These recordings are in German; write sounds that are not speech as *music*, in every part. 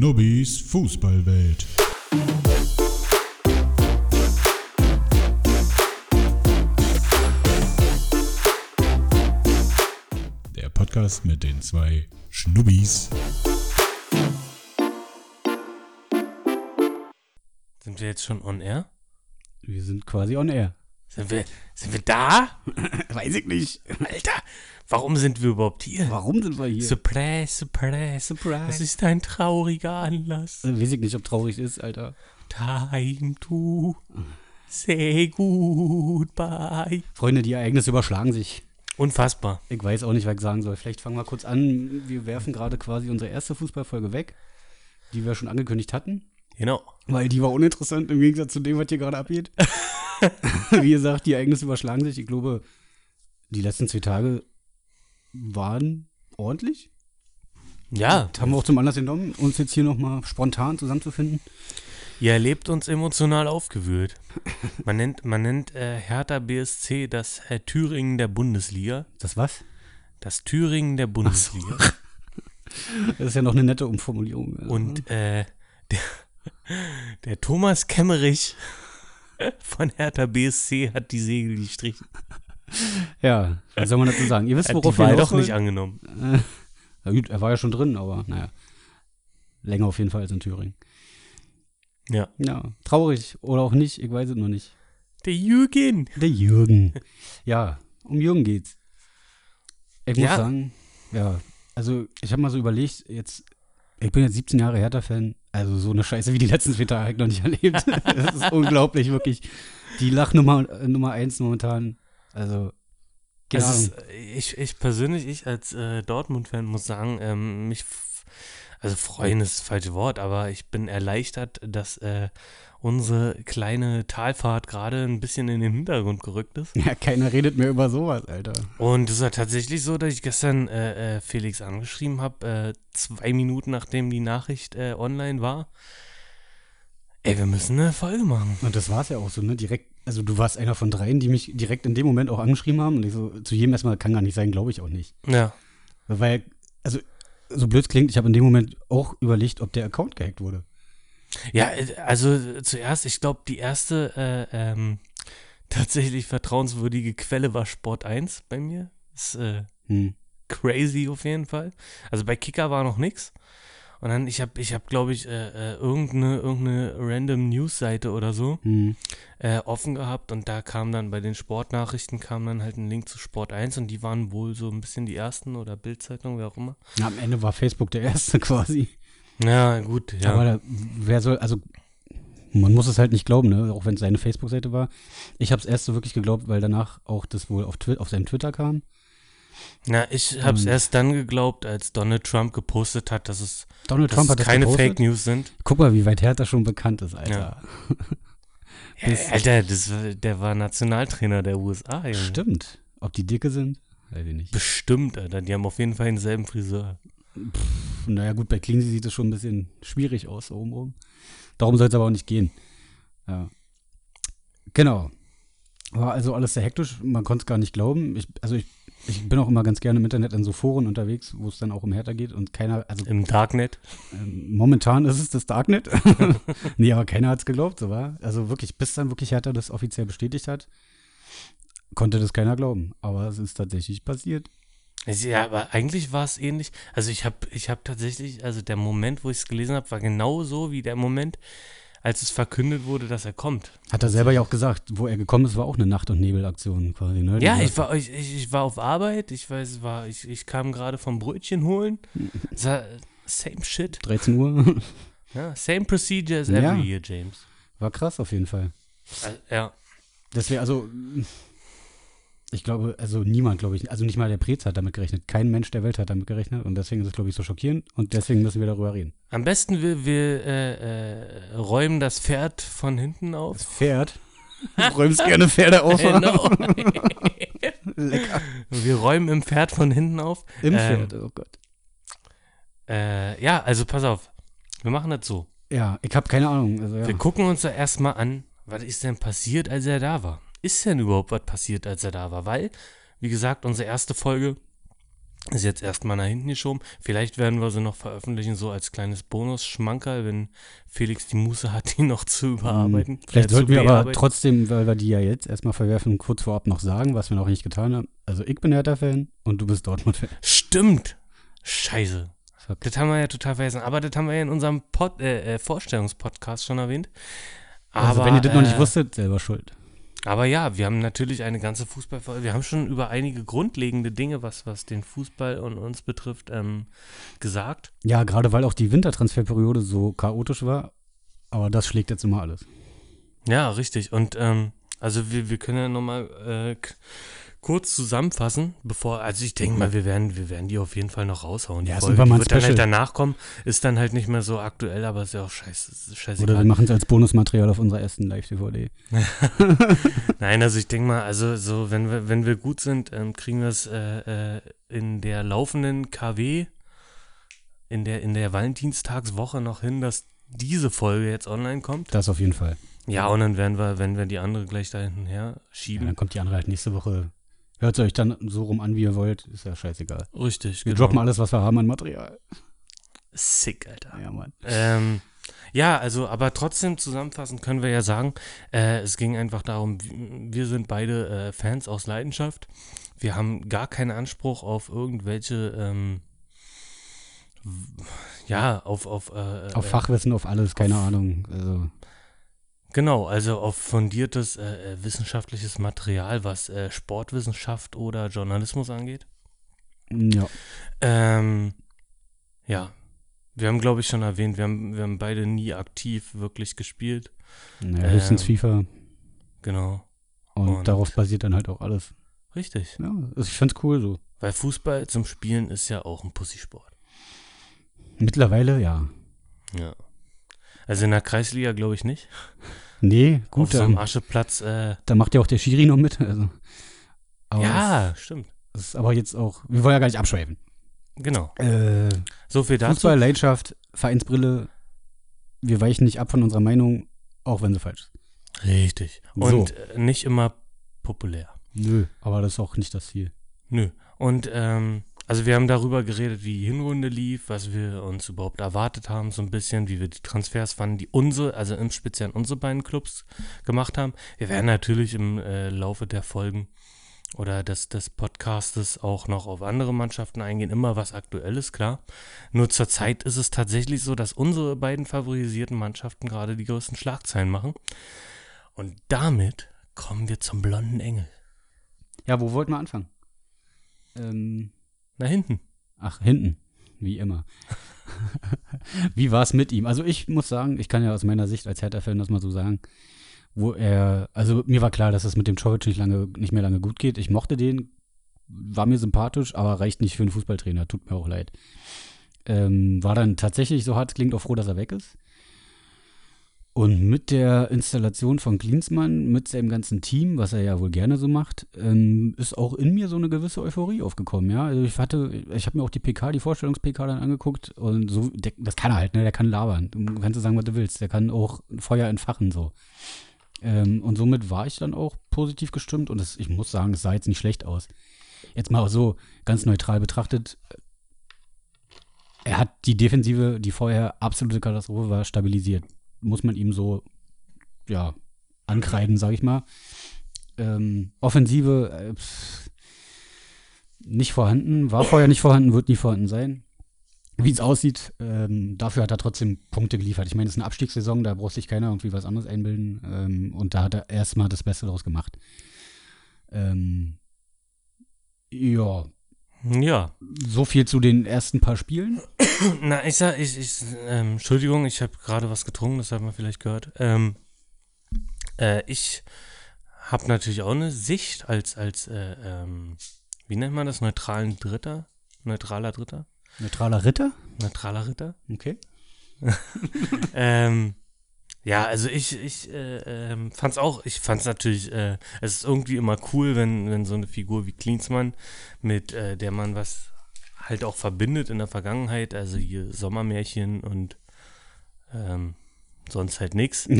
Schnubbis Fußballwelt. Der Podcast mit den zwei Schnubbis. Sind wir jetzt schon on air? Wir sind quasi on air. Sind wir, sind wir da? *laughs* Weiß ich nicht. Alter, warum sind wir überhaupt hier? Warum sind wir hier? Surprise, surprise. Surprise. Das ist ein trauriger Anlass. Äh, Weiß ich nicht, ob traurig ist, Alter. Time to say goodbye. Freunde, die Ereignisse überschlagen sich. Unfassbar. Ich weiß auch nicht, was ich sagen soll. Vielleicht fangen wir kurz an. Wir werfen gerade quasi unsere erste Fußballfolge weg, die wir schon angekündigt hatten. Genau. Weil die war uninteressant im Gegensatz zu dem, was hier gerade abgeht. *laughs* Wie gesagt, die Ereignisse überschlagen sich. Ich glaube, die letzten zwei Tage waren ordentlich. Ja, Das haben wir auch zum Anlass genommen, uns jetzt hier nochmal spontan zusammenzufinden. ihr erlebt uns emotional aufgewühlt. Man nennt, man nennt äh, Hertha BSC das äh, Thüringen der Bundesliga. Das was? Das Thüringen der Bundesliga. *laughs* Das ist ja noch eine nette Umformulierung. Und äh, der, der Thomas Kemmerich von Hertha BSC hat die Segel gestrichen. Ja, was soll man dazu sagen? Ihr wisst, worauf die Wahl doch nicht angenommen. Na gut, er war ja schon drin, aber naja. Länger auf jeden Fall als in Thüringen. Ja. Ja, traurig oder auch nicht, ich weiß es noch nicht. Der Jürgen. Der Jürgen. Ja, um Jürgen geht's. Ich muss Ja. sagen, ja, also ich habe mal so überlegt, jetzt, ich bin jetzt 17 Jahre Hertha-Fan, also so eine Scheiße wie die letzten vier Tage habe ich noch nicht *laughs* erlebt. das ist unglaublich, wirklich. Die Lachnummer äh, Nummer eins momentan, also, ist, äh, ich, ich persönlich, ich als äh, Dortmund-Fan muss sagen, ähm, mich, also freuen ist das falsche Wort, aber ich bin erleichtert, dass äh, unsere kleine Talfahrt gerade ein bisschen in den Hintergrund gerückt ist. Ja, keiner redet mehr über sowas, Alter. Und es war tatsächlich so, dass ich gestern äh, äh, Felix angeschrieben habe, äh, zwei Minuten nachdem die Nachricht äh, online war. Ey, wir müssen eine Folge machen. Und das war es ja auch so, ne? Direkt, also du warst einer von dreien, die mich direkt in dem Moment auch angeschrieben haben. Und ich so, zu jedem erstmal kann gar nicht sein, glaube ich auch nicht. Ja. Weil, also, so blöd klingt, ich habe in dem Moment auch überlegt, ob der Account gehackt wurde. Ja, also zuerst, ich glaube, die erste äh, ähm, *laughs* tatsächlich vertrauenswürdige Quelle war Sport 1 bei mir. Ist äh, Hm. crazy auf jeden Fall. Also bei Kicker war noch nix. Und dann, ich habe, ich hab, glaube ich, äh, äh, irgendeine, irgendeine random News-Seite oder so Hm. äh, offen gehabt und da kam dann bei den Sportnachrichten kam dann halt ein Link zu Sport 1 und die waren wohl so ein bisschen die ersten oder Bildzeitung, wer auch immer. Na, am Ende war Facebook der erste *laughs* quasi. Ja, gut, ja. Aber da, wer soll, also, man muss es halt nicht glauben, ne? Auch wenn es seine Facebook-Seite war. Ich habe es erst so wirklich geglaubt, weil danach auch das wohl auf, Twi auf seinem Twitter kam. Na, ich habe es Und- erst dann geglaubt, als Donald Trump gepostet hat, dass es, Donald dass Trump es hat keine. Fake News sind. Guck mal, wie weit Hertha schon bekannt ist, Alter. Ja, *laughs* Alter, das, der war Nationaltrainer der USA, Junge. Stimmt. Ob die dicke sind? Weiß ich nicht. Bestimmt, Alter. Die haben auf jeden Fall denselben Friseur. Naja, gut, bei Cleansy sieht es schon ein bisschen schwierig aus, so obenrum. Darum soll es aber auch nicht gehen. Ja. Genau. War also alles sehr hektisch, man konnte es gar nicht glauben. Ich, also ich, ich bin auch immer ganz gerne im Internet in so Foren unterwegs, wo es dann auch um Hertha geht und keiner, also Im Darknet. ähm, momentan ist es das Darknet. *laughs* nee, aber keiner hat es geglaubt, so war. Also wirklich, bis dann wirklich Hertha das offiziell bestätigt hat, konnte das keiner glauben. Aber es ist tatsächlich passiert. Ja, aber eigentlich war es ähnlich. Also ich habe ich hab tatsächlich, also der Moment, wo ich es gelesen habe, war genau so wie der Moment, als es verkündet wurde, dass er kommt. Hat er selber ja auch gesagt, wo er gekommen ist, war auch eine Nacht- und Nebelaktion quasi. Ne? Ja, ich war, ich, ich, war auf Arbeit, ich weiß, war, ich, ich kam gerade vom Brötchen holen. *laughs* War, same shit. 13 Uhr. *laughs* Ja, same procedure as every Ja. year, James. War krass auf jeden Fall. Äh, ja. Das wäre also, ich glaube, also niemand, glaube ich, also nicht mal der Prez hat damit gerechnet. Kein Mensch der Welt hat damit gerechnet und deswegen ist es, glaube ich, so schockierend und deswegen müssen wir darüber reden. Am besten wir, wir äh, äh, räumen das Pferd von hinten auf. Das Pferd. Du räumst gerne Pferde *laughs* auf. Genau. *laughs* Lecker. wir räumen im Pferd von hinten auf. Im Ähm, Pferd, oh Gott. Äh, ja, also pass auf. Wir machen das so. Ja, ich habe keine Ahnung. Also, ja. Wir gucken uns da erstmal an, was ist denn passiert, als er da war? Ist denn überhaupt was passiert, als er da war? Weil, wie gesagt, unsere erste Folge Ist jetzt erstmal nach hinten geschoben. Vielleicht werden wir sie noch veröffentlichen, so als kleines Bonus-Schmankerl, wenn Felix die Muße hat, die noch zu überarbeiten. Hm. Vielleicht äh, sollten wir aber trotzdem, weil wir die ja jetzt erstmal verwerfen, kurz vorab noch sagen, was wir noch nicht getan haben. Also ich bin Hertha-Fan und du bist Dortmund-Fan. Stimmt. Scheiße. Das haben wir ja total vergessen. Aber das haben wir ja in unserem Pod, äh, äh, Vorstellungspodcast schon erwähnt. Aber, Also wenn ihr das noch nicht äh, wusstet, selber schuld. Aber ja, wir haben natürlich eine ganze Fußballfolge. Wir haben schon über einige grundlegende Dinge, was, was den Fußball und uns betrifft, ähm, gesagt. Ja, gerade weil auch die Wintertransferperiode so chaotisch war. Aber das schlägt jetzt immer alles. Ja, richtig. Und ähm, also wir, wir können ja nochmal äh, kurz zusammenfassen, bevor, also ich denke mal, wir werden, wir werden die auf jeden Fall noch raushauen. Die Ja, Folge, die wird dann halt danach kommen, ist dann halt nicht mehr so aktuell, aber ist ja auch scheiße, ist Oder wir machen es als Bonusmaterial auf unserer ersten Live-DVD. *laughs* Nein, also ich denke mal, also so, wenn wir, wenn wir gut sind, ähm, kriegen wir es äh, äh, in der laufenden KW, in der, in der Valentinstagswoche noch hin, dass diese Folge jetzt online kommt. Das auf jeden Fall. Ja, und dann werden wir, wenn wir die andere gleich da hinten her Ja, schieben. dann kommt die andere halt nächste Woche. Hört es euch dann so rum an, wie ihr wollt. Ist ja scheißegal. Richtig, Wir genau. droppen alles, was wir haben an Material. Sick, Alter. Ja, Mann. Ähm, ja, also, aber trotzdem zusammenfassend können wir ja sagen, äh, es ging einfach darum, wir sind beide äh, Fans aus Leidenschaft. Wir haben gar keinen Anspruch auf irgendwelche, ähm, ja, auf, auf, äh, Auf äh, Fachwissen, auf alles, keine Ahnung. Also, Genau, also auf fundiertes äh, äh, wissenschaftliches Material, was äh, Sportwissenschaft oder Journalismus angeht. ja. Ähm, ja, wir haben, glaube ich, schon erwähnt, wir haben, wir haben beide nie aktiv wirklich gespielt. Naja, höchstens Ähm, FIFA. Genau. Und, und- darauf basiert dann halt auch alles. Richtig. Ja, also ich find's cool so. Weil Fußball zum Spielen ist ja auch ein Pussysport. Mittlerweile, ja. Ja. Also in der Kreisliga glaube ich nicht. Nee, gut, Auf so einem Ascheplatz, äh, da macht ja auch der Schiri noch mit. Also. Ja, stimmt. Das ist aber jetzt auch, wir wollen ja gar nicht abschweifen. Genau. Äh, So viel dazu. Fußball, Leidenschaft, Vereinsbrille, wir weichen nicht ab von unserer Meinung, auch wenn sie falsch ist. Richtig. Und äh, nicht immer populär. Nö, aber das ist auch nicht das Ziel. Nö. Und ähm, also wir haben darüber geredet, wie die Hinrunde lief, was wir uns überhaupt erwartet haben, so ein bisschen, wie wir die Transfers fanden, die unsere, also im Speziellen unsere beiden Clubs gemacht haben. Wir werden natürlich im äh, Laufe der Folgen oder des, des Podcastes auch noch auf andere Mannschaften eingehen, immer was Aktuelles, klar. Nur zurzeit ist es tatsächlich so, dass unsere beiden favorisierten Mannschaften gerade die größten Schlagzeilen machen. Und damit kommen wir zum blonden Engel. Ja, wo wollten wir anfangen? Ähm, Na hinten. ach, hinten, wie immer. *laughs* wie war es mit ihm? Also ich muss sagen, ich kann ja aus meiner Sicht als Hertha-Fan das mal so sagen, wo er, also mir war klar, dass es mit dem Czovic nicht lange, nicht mehr lange gut geht. Ich mochte den, war mir sympathisch, aber reicht nicht für einen Fußballtrainer, tut mir auch leid. Ähm, war dann tatsächlich so hart, es klingt auch froh, dass er weg ist. Und mit der Installation von Klinsmann, mit seinem ganzen Team, was er ja wohl gerne so macht, ähm, ist auch in mir so eine gewisse Euphorie aufgekommen, ja. Also ich hatte, ich habe mir auch die PK, die Vorstellungs-PK dann angeguckt und so, der, das kann er halt, ne, der kann labern. Du kannst sagen, was du willst. Der kann auch Feuer entfachen, so. Ähm, und somit war ich dann auch positiv gestimmt und es, ich muss sagen, es sah jetzt nicht schlecht aus. Jetzt mal so ganz neutral betrachtet, er hat die Defensive, die vorher absolute Katastrophe war, stabilisiert. Muss man ihm so, ja, ankreiden, sag ich mal. Ähm, Offensive äh, pff, nicht vorhanden, war vorher nicht vorhanden, wird nie vorhanden sein. Wie es aussieht, ähm, dafür hat er trotzdem Punkte geliefert. Ich meine, es ist eine Abstiegssaison, da braucht sich keiner irgendwie was anderes einbilden. Ähm, und da hat er erstmal das Beste daraus gemacht. Ähm, ja, Ja, so viel zu den ersten paar Spielen. *coughs* Na, ich sag, ich, ich, ähm, Entschuldigung, ich habe gerade was getrunken, das hat man vielleicht gehört. Ähm, äh, ich habe natürlich auch eine Sicht als, als, äh, ähm, wie nennt man das, neutralen Dritter? Neutraler Dritter? Neutraler Ritter? Neutraler Ritter? Okay. *laughs* ähm, ja, also ich, ich äh, ähm, fand's auch, ich fand's natürlich, äh, es ist irgendwie immer cool, wenn, wenn so eine Figur wie Klinsmann, mit äh, der man was halt auch verbindet in der Vergangenheit, also hier Sommermärchen und ähm, sonst halt nix. *laughs*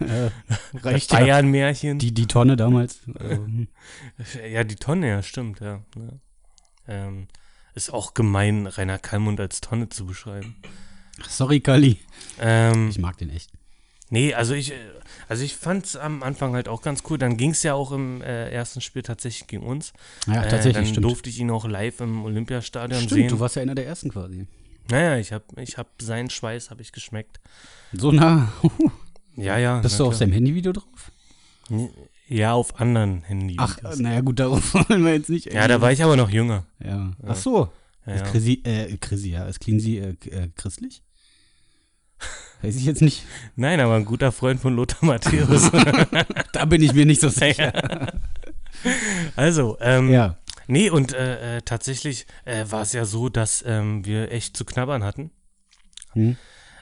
Äh, reicht. Bayern-Märchen. Die, die Tonne damals. Ähm, *laughs* Ja, die Tonne, ja, stimmt, ja. ja. Ähm, ist auch gemein, Rainer Kallmund als Tonne zu beschreiben. Sorry, Kali. Ähm, Ich mag den echt. Nee, also ich, äh, also ich fand es am Anfang halt auch ganz cool. Dann ging es ja auch im äh, ersten Spiel tatsächlich gegen uns. Ja, äh, tatsächlich, dann stimmt. durfte ich ihn auch live im Olympiastadion Stimmt, sehen. du warst ja einer der ersten quasi. naja, ich habe ich hab seinen Schweiß habe ich geschmeckt. So nah. *laughs* Ja, ja. Bist du auf seinem Handyvideo drauf? Ja, auf anderen Handys. Ach, naja, gut, darauf *laughs* wollen wir jetzt nicht. ja, da war ich aber noch jünger. Ja. Ach so. Ja, Ist. Chrissy, äh, Chrissy, ja. Ist Cleansy äh, äh, christlich? *laughs* Weiß ich jetzt nicht. Nein, aber ein guter Freund von Lothar Matthäus. *laughs* Da bin ich mir nicht so *laughs* sicher. also, ähm, ja. nee, und äh, äh, tatsächlich äh, war es ja so, dass ähm, wir echt zu knabbern hatten. Hm.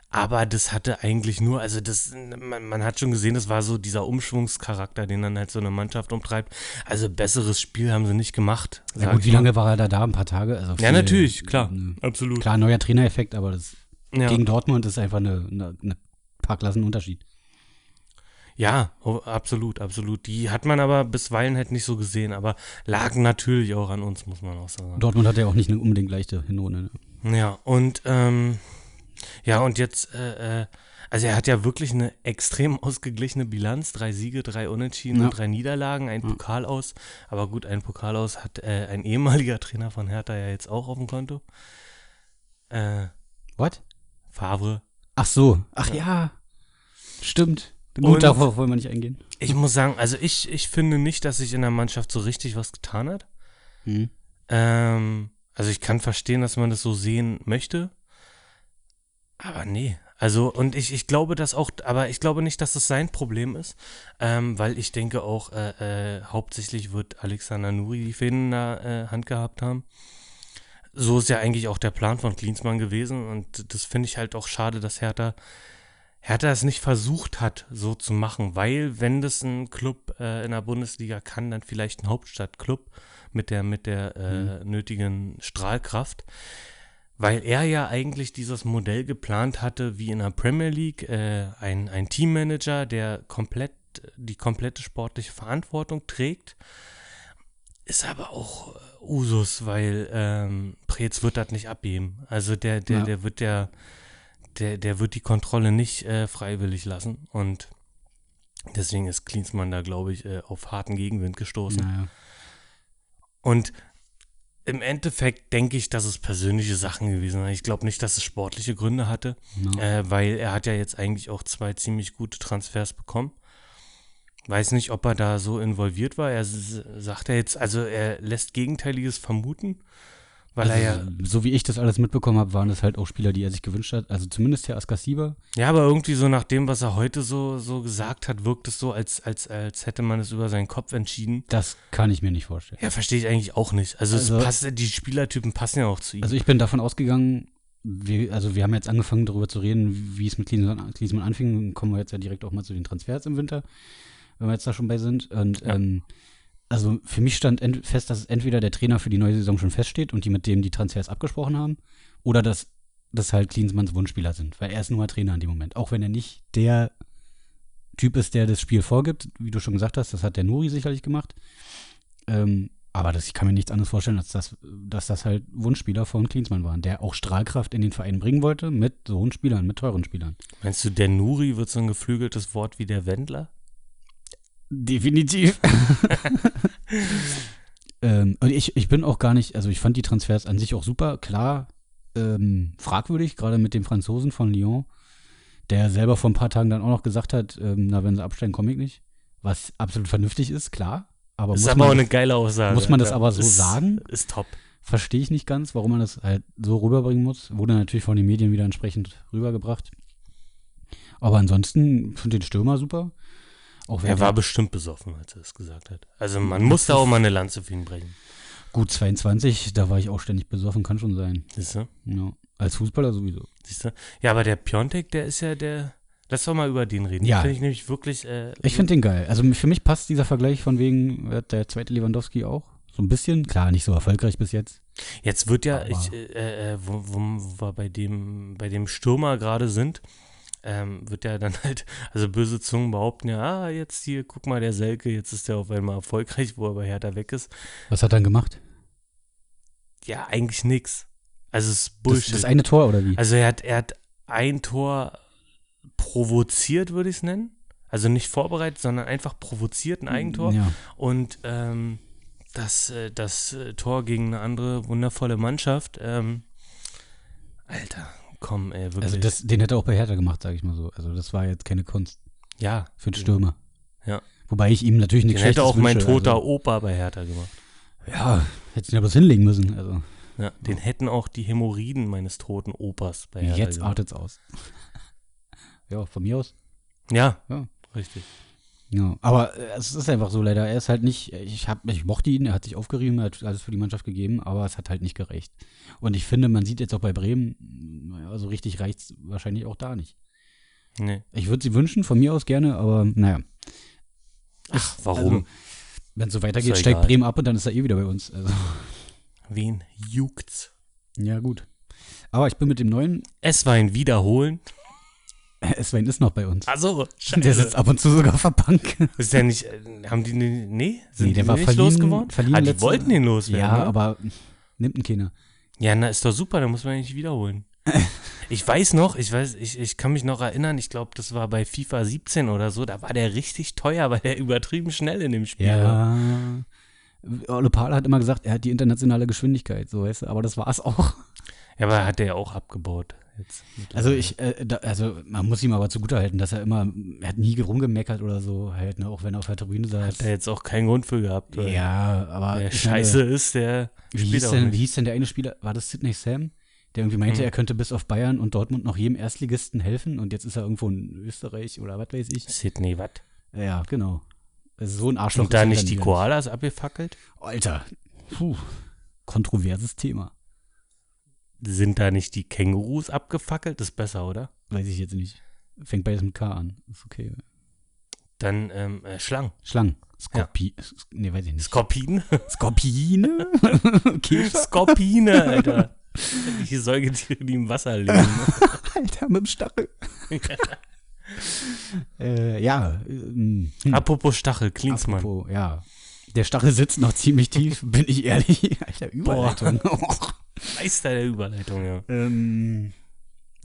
Aber das hatte eigentlich nur, also das, man, man hat schon gesehen, das war so dieser Umschwungscharakter, den dann halt so eine Mannschaft umtreibt. Also besseres Spiel haben sie nicht gemacht. Ja gut, wie lange war er da da? Ein paar Tage? Also Ja, viel- natürlich, klar. äh, Absolut. Klar, neuer Trainereffekt, aber das Ja. gegen Dortmund ist einfach eine, eine, eine paar Klassen Unterschied. Ja, oh, absolut, absolut. Die hat man aber bisweilen halt nicht so gesehen, aber lagen natürlich auch an uns, muss man auch sagen. Dortmund hat ja auch nicht eine unbedingt leichte Hinrunde. Ne? Ja, und ähm, ja, und jetzt, äh, äh, also er hat ja wirklich eine extrem *laughs* ausgeglichene Bilanz. Drei Siege, drei Unentschieden Ja. und drei Niederlagen, ein Pokal aus. Aber gut, ein Pokal aus hat äh, ein ehemaliger *laughs* Trainer von Hertha ja jetzt auch auf dem Konto. Äh, What? Favre. Ach so. Ach ja. Stimmt. Gut, Und- darauf wollen wir nicht eingehen. Ich muss sagen, also ich, ich finde nicht, dass sich in der Mannschaft so richtig was getan hat. Hm. Ähm, also ich kann verstehen, dass man das so sehen möchte. Aber nee. Also, und ich, ich glaube das auch, aber ich glaube nicht, dass das sein Problem ist, ähm, weil ich denke auch, äh, äh, hauptsächlich wird Alexander Nuri die Fäden in der äh, Hand gehabt haben. So ist ja eigentlich auch der Plan von Klinsmann gewesen und das finde ich halt auch schade, dass Hertha, Hertha es nicht versucht hat, so zu machen, weil wenn das ein Club äh, in der Bundesliga kann, dann vielleicht ein Hauptstadtclub mit der, mit der äh, nötigen Strahlkraft. Weil er ja eigentlich dieses Modell geplant hatte, wie in der Premier League, äh, ein, ein Teammanager, der komplett die komplette sportliche Verantwortung trägt. Ist aber auch äh, Usus, weil ähm, Preetz wird das nicht abgeben. Also der, der, Ja. der wird der, der, der wird die Kontrolle nicht äh, freiwillig lassen. Und deswegen ist Klinsmann da, glaube ich, äh, auf harten Gegenwind gestoßen. Naja. Und im Endeffekt denke ich, dass es persönliche Sachen gewesen sind. Ich glaube nicht, dass es sportliche Gründe hatte, No. äh, weil er hat ja jetzt eigentlich auch zwei ziemlich gute Transfers bekommen. Weiß nicht, ob er da so involviert war. Er sagt ja jetzt, also er lässt Gegenteiliges vermuten, weil er ja, Also, so wie ich das alles mitbekommen habe, waren das halt auch Spieler, die er sich gewünscht hat. Also zumindest Herr Askasiba. ja, aber irgendwie so nach dem, was er heute so, so gesagt hat, wirkt es so, als, als, als hätte man es über seinen Kopf entschieden. Das kann ich mir nicht vorstellen. Ja, verstehe ich eigentlich auch nicht. Also, Also- es passt, die Spielertypen passen ja auch zu ihm. Also ich bin davon ausgegangen, wir, also wir haben jetzt angefangen darüber zu reden, wie es mit Klinsmann, Klinsmann anfing. Dann kommen wir jetzt ja direkt auch mal zu den Transfers im Winter, wenn wir jetzt da schon bei sind. Und Ja. ähm, also für mich stand fest, dass entweder der Trainer für die neue Saison schon feststeht und die mit dem die Transfers abgesprochen haben, oder dass das halt Klinsmanns Wunschspieler sind, weil er ist nur mal Trainer in dem Moment. Auch wenn er nicht der Typ ist, der das Spiel vorgibt, wie du schon gesagt hast, das hat der Nuri sicherlich gemacht. Ähm, aber das, ich kann mir nichts anderes vorstellen, als dass, dass das halt Wunschspieler von Klinsmann waren, der auch Strahlkraft in den Verein bringen wollte mit so hohen Spielern, mit teuren Spielern. Meinst du, der Nuri wird so ein geflügeltes Wort wie der Wendler? Definitiv. *laughs* ähm, und ich, ich bin auch gar nicht, also ich fand die Transfers an sich auch super, klar, ähm, fragwürdig, gerade mit dem Franzosen von Lyon, der selber vor ein paar Tagen dann auch noch gesagt hat, ähm, na, wenn sie absteigen, komme ich nicht. Was absolut vernünftig ist, klar. Aber Das ist muss aber auch man, eine geile Aussage. muss man das aber so ist, sagen? Ist top. verstehe ich nicht ganz, warum man das halt so rüberbringen muss. Wurde natürlich von den Medien wieder entsprechend rübergebracht. Aber ansonsten finde ich den Stürmer super. Auch Er war bestimmt besoffen, als er es gesagt hat. Also man muss da auch mal eine Lanze für ihn brechen. gut 22, da war ich auch ständig besoffen, kann schon sein. Siehst du? Ja, als Fußballer sowieso. Siehst du? Ja, aber der Piontek, der ist ja der. Lass doch mal über den reden. Ja. Finde ich nämlich wirklich. Äh, Ich finde den geil. Also für mich passt dieser Vergleich von wegen äh, der zweite Lewandowski auch. So ein bisschen, klar, nicht so erfolgreich bis jetzt. Jetzt wird ja, ich, äh, äh, wo, wo, wo wir bei dem, bei dem Stürmer gerade sind, ähm, wird ja dann *laughs* halt, also böse Zungen behaupten ja, ah, jetzt hier, guck mal, der Selke, jetzt ist der auf einmal erfolgreich, wo er bei Hertha weg ist. Was hat er dann gemacht? Ja, eigentlich nix. Also es ist Das, Bullshit. das eine Tor oder wie? also er hat, er hat ein Tor provoziert, würde ich es nennen. Also nicht vorbereitet, sondern einfach provoziert ein Eigentor. Ja. Und ähm, das, äh, das äh, Tor gegen eine andere wundervolle Mannschaft, ähm, Alter, komm, ey, wirklich. Also das, den hätte er auch bei Hertha gemacht, sage ich mal so. Also das war jetzt keine Kunst ja, für den Stürmer. Ja. Wobei ich ihm natürlich den nichts hätte Schlechtes auch mein toter Also, Opa bei Hertha gemacht. ja, hätte ihn ja bloß hinlegen müssen. Also Ja, den hätten auch die Hämorrhoiden meines toten Opas bei Hertha jetzt gemacht. artet's aus. *laughs* ja, von mir aus. Ja, Ja. richtig. Ja, aber äh, es ist einfach so leider. Er ist halt nicht, ich hab, ich mochte ihn, er hat sich aufgerieben, er hat alles für die Mannschaft gegeben, aber es hat halt nicht gereicht. Und ich finde, man sieht jetzt auch bei Bremen, naja, so richtig reicht's wahrscheinlich auch da nicht. Nee. Ich würde sie wünschen, von mir aus gerne, aber naja. Ach, warum? Also, Wenn es so weitergeht, steigt. Bremen ab und dann ist er eh wieder bei uns. Also, Wen juckt's? ja, gut. Aber ich bin mit dem neuen, S-Wein wiederholen? *laughs* Sven ist noch bei uns. Also, Der sitzt ab und zu sogar auf der Bank. *laughs* Ist der nicht, äh, haben die, ne- nee? Sind Nee, der die war nicht verliehen- losgeworden? verliehen ah, die wollten den loswerden, ja, ne? aber nimmt ihn keiner. Ja, na, ist doch super, da muss man nicht wiederholen. *laughs* ich weiß noch, ich weiß, ich, ich kann mich noch erinnern, ich glaube, das war bei FIFA 17 oder so, da war der richtig teuer, weil der übertrieben schnell in dem Spiel war. Ja. Ole Pahl hat immer gesagt, er hat die internationale Geschwindigkeit, so weißt du, aber das war es auch. Ja, aber hat der ja auch abgebaut. Jetzt Also ich, äh, da, also man muss ihm aber zugutehalten, dass er immer, er hat nie rumgemeckert oder so, halt, ne, auch wenn er auf der Tribüne saß. Hat er jetzt auch keinen Grund für gehabt. ja, aber ich scheiße meine, ist, der wie spielt hieß, auch denn, wie hieß denn der eine Spieler, war das Sidney Sam? Der irgendwie meinte, Mhm. er könnte bis auf Bayern und Dortmund noch jedem Erstligisten helfen und jetzt ist er irgendwo in Österreich oder was weiß ich. Sydney, was? Ja, genau. Also so ein Arschloch. Und da nicht die Koalas abgefackelt? Alter, puh, kontroverses Thema. Sind da nicht die Kängurus abgefackelt? Das ist besser, oder? Weiß ich jetzt nicht. Fängt beides mit K an. Ist okay. Dann ähm, äh, Schlangen. Schlangen. Skorpi Nee, weiß ich nicht. Skorpien? *laughs* Skorpione? *laughs* Käfer? Skorpine, Alter. *laughs* Die Säugetiere, die im Wasser leben. Alter, mit dem Stachel. äh, ja. Ähm, hm. Apropos Stachel, Klinsmann. Apropos, ja. Der Stachel sitzt noch ziemlich tief, bin ich ehrlich. Alter, Überleitung. Meister der Überleitung, ja. ähm,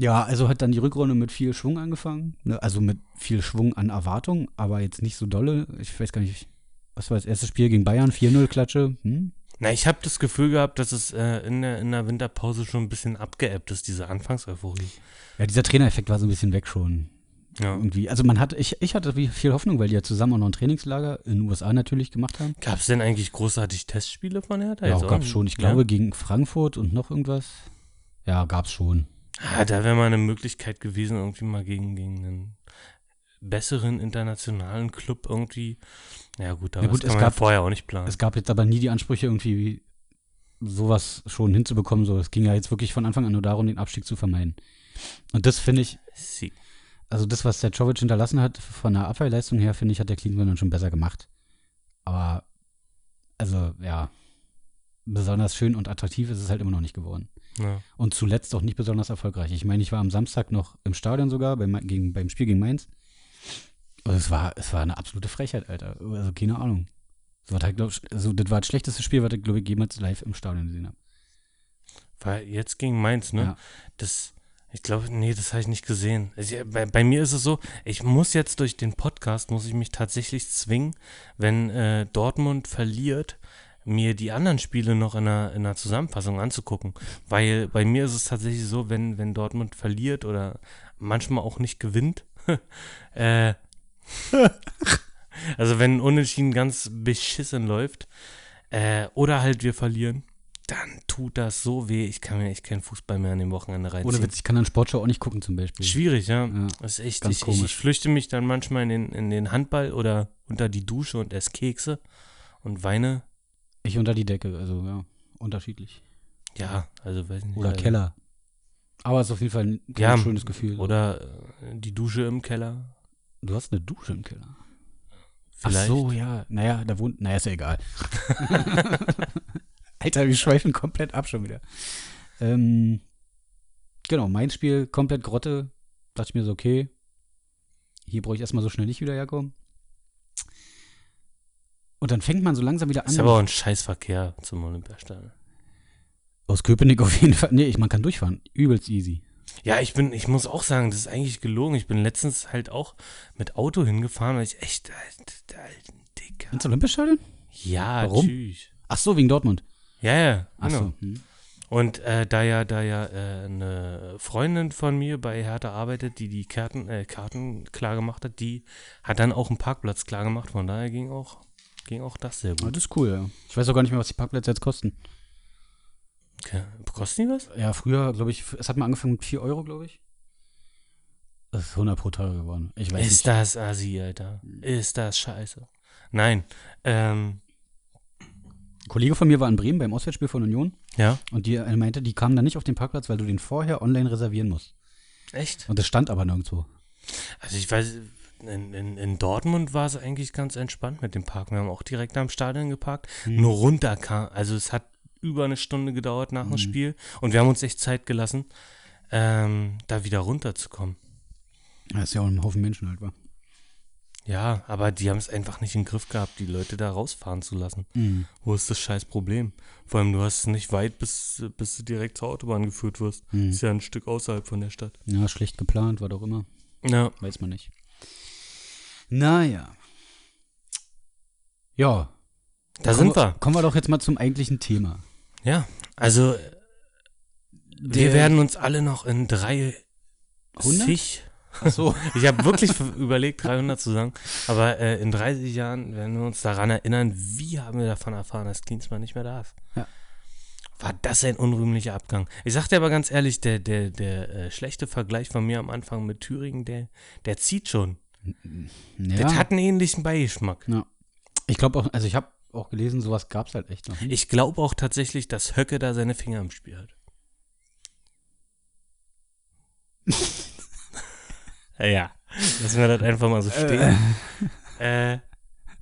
ja, also hat dann die Rückrunde mit viel Schwung angefangen. Ne? Also mit viel Schwung an Erwartung, aber jetzt nicht so dolle. Ich weiß gar nicht, was war das erste Spiel gegen Bayern? 4-0 Klatsche. Hm? Na, ich habe das Gefühl gehabt, dass es äh, in, der, in der Winterpause schon ein bisschen abgeebbt ist, diese Anfangseuphorie. Ja, dieser Trainereffekt war so ein bisschen weg schon. Ja. Irgendwie. Also man hat, ich, ich hatte wie- viel Hoffnung, weil die ja zusammen auch noch ein Trainingslager in den USA natürlich gemacht haben. Gab es denn eigentlich großartig Testspiele von Hertha? Ja, gab's nicht. schon. Ich Ja? glaube, gegen Frankfurt und noch irgendwas. Ja, gab's schon. Ah, da wäre mal eine Möglichkeit gewesen, irgendwie mal gegen, gegen einen besseren internationalen Club irgendwie. Ja gut, aber Ja, gut, das es kann man ja gab- vorher auch nicht planen. Es gab jetzt aber nie die Ansprüche, irgendwie sowas schon hinzubekommen. So, es ging ja jetzt wirklich von Anfang an nur darum, den Abstieg zu vermeiden. Und das finde ich, Sie. Also das, was der Jovic hinterlassen hat, von der Abwehrleistung her, finde ich, hat der Klinsmann dann schon besser gemacht. Aber, also, ja, besonders schön und attraktiv ist es halt immer noch nicht geworden. Ja. Und zuletzt auch nicht besonders erfolgreich. Ich meine, ich war am Samstag noch im Stadion sogar, beim, gegen, beim Spiel gegen Mainz. Und es war, es war eine absolute Frechheit, Alter. Also keine Ahnung. Das war, halt, glaub, also, das war das schlechteste Spiel, was ich, glaube ich, jemals live im Stadion gesehen habe. War jetzt gegen Mainz, ne? Ja. Das, ich glaube, nee, das habe ich nicht gesehen. Also, bei, bei mir ist es so, ich muss jetzt durch den Podcast, muss ich mich tatsächlich zwingen, wenn äh, Dortmund verliert, mir die anderen Spiele noch in einer, in einer Zusammenfassung anzugucken. Weil bei mir ist es tatsächlich so, wenn, wenn Dortmund verliert oder manchmal auch nicht gewinnt, *laughs* äh, *laughs* also wenn Unentschieden ganz beschissen läuft, äh, oder halt wir verlieren, dann tut das so weh. Ich kann mir echt keinen Fußball mehr an dem Wochenende reinziehen. Ohne Witz, ich kann dann Sportschau auch nicht gucken zum Beispiel. Schwierig, ja. Ja, Das ist echt, ich, ich, komisch. ich flüchte mich dann manchmal in den, in den Handball oder unter die Dusche und esse Kekse und weine. Ich unter die Decke, also ja, unterschiedlich. Ja, also weiß nicht. Oder also, Keller. Aber es ist auf jeden Fall ein Ja, schönes Gefühl. Oder äh, die Dusche im Keller. du hast eine Dusche im Keller. Vielleicht. Ach so, ja. Naja, da wohnt. Naja, ist ja egal. *laughs* *laughs* Alter, wir schweifen komplett ab schon wieder. Ähm, genau, mein Spiel komplett Grotte. Dachte ich mir so, okay. Hier brauche ich erstmal so schnell nicht wieder herkommen. Und dann fängt man so langsam wieder an. Ist aber auch ein Scheißverkehr zum Olympiastadion. Aus Köpenick auf jeden Fall. Nee, ich, man kann durchfahren. Übelst easy. Ja, ich bin, ich muss auch sagen, das ist eigentlich gelogen. Ich bin letztens halt auch mit Auto hingefahren, weil ich echt, alter, alter Dicker. Ins Olympiastadion? Ja, Warum? tschüss. Ach so, wegen Dortmund. Ja, ja, Ach genau. so. Hm. Und äh, da ja, da ja äh, eine Freundin von mir bei Hertha arbeitet, die die Karten, äh, Karten klar gemacht hat, die hat dann auch einen Parkplatz klar gemacht. Von daher ging auch, ging auch das sehr Ah, gut. das ist cool, ja. Ich weiß auch gar nicht mehr, was die Parkplätze jetzt kosten. Okay. Kosten die was? Ja, früher, glaube ich, es hat mal angefangen mit 4 Euro, glaube ich. Das ist 100 pro Teuer geworden. Ich weiß Ist nicht. das Asi, Alter? Ist das scheiße? Nein. Ähm, Kollege von mir war in Bremen beim Auswärtsspiel von Union ja. und die er meinte, die kamen dann nicht auf den Parkplatz, weil du den vorher online reservieren musst. Echt? Und das stand aber nirgendwo. Also ich weiß, in, in, in Dortmund war es eigentlich ganz entspannt mit dem Parken. Wir haben auch direkt am Stadion geparkt. Nur runter kam, also es hat über eine Stunde gedauert nach dem Spiel und wir haben uns echt Zeit gelassen, ähm, da wieder runterzukommen. Das ist ja auch ein Haufen Menschen halt, war. Ja, aber die haben es einfach nicht im Griff gehabt, die Leute da rausfahren zu lassen. Wo ist das scheiß Problem? Vor allem, du hast es nicht weit, bis, bis du direkt zur Autobahn geführt wirst. Ist ja ein Stück außerhalb von der Stadt. Ja, schlecht geplant, war doch immer. Ja. Weiß man nicht. Naja. Ja. Da sind wir. Kommen wir doch jetzt mal zum eigentlichen Thema. Ja, also wir Der- werden uns alle noch in drei 100? Ach so. *laughs* Ich habe wirklich überlegt, 300 zu sagen, aber äh, in 30 Jahren werden wir uns daran erinnern, wie haben wir davon erfahren, dass Klinsmann nicht mehr da ist. Ja. War das ein unrühmlicher Abgang. Ich sag dir aber ganz ehrlich, der, der, der äh, schlechte Vergleich von mir am Anfang mit Thüringen, der, der zieht schon. Ja. Der hat einen ähnlichen Beigeschmack. ja. Ich glaube auch, also ich habe auch gelesen, sowas gab es halt echt noch. nicht. Ich glaube auch tatsächlich, dass Höcke da seine Finger im Spiel hat. *laughs* ja, lassen wir das einfach mal so stehen. *laughs* Äh,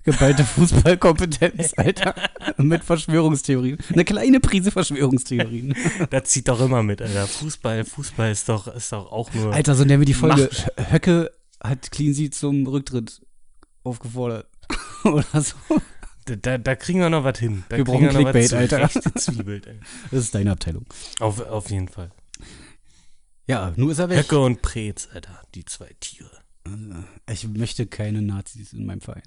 Geballte Fußballkompetenz, Alter. *laughs* Mit Verschwörungstheorien. Eine kleine Prise Verschwörungstheorien. *laughs* das zieht doch immer mit, Alter. Fußball, Fußball ist doch, ist doch auch nur. Alter, so nennen wir die Folge. Macht- Höcke hat Cleansy zum Rücktritt aufgefordert. Oder so. Da, da, kriegen wir noch was hin. Da Wir brauchen Clickbait, Alter. zurechtgezwiebelt, ey. Das ist deine Abteilung. Auf, auf jeden Fall. Ja, nur ist er weg. Höcke und Preetz, Alter. Die zwei Tiere. Ich möchte keine Nazis in meinem Verein.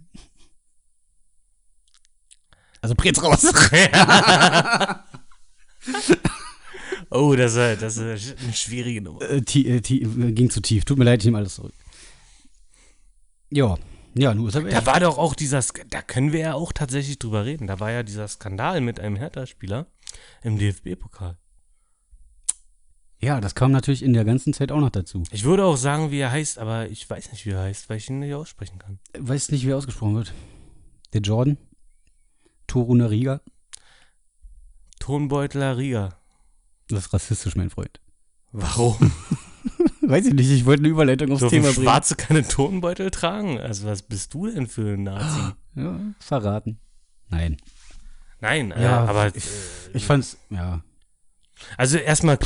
Also Prinz raus. *laughs* Oh, das ist, das ist eine schwierige Nummer. äh, tie, äh, tie, äh, ging zu tief. Tut mir leid, ich nehme alles zurück. Ja, ja, nur ist er weg. Da war doch auch dieser, Sk- da können wir ja auch tatsächlich drüber reden. Da war ja dieser Skandal mit einem Hertha-Spieler im DFB-Pokal. Ja, das kam natürlich in der ganzen Zeit auch noch dazu. Ich würde auch sagen, wie er heißt, aber ich weiß nicht, wie er heißt, weil ich ihn nicht aussprechen kann. Weiß nicht, wie er ausgesprochen wird. Der Jordan. Toruna Riga. Tonbeutler Riga. Das ist rassistisch, mein Freund. Warum? *laughs* Weiß ich nicht, ich wollte eine Überleitung aufs Dürfen Thema bringen. Schwarze keine Tonbeutel tragen? Also was bist du denn für ein Nazi? *gasps* Ja, verraten. Nein. Nein, äh, Ja, aber ich- äh, Ich fand's, ja. Also erstmal.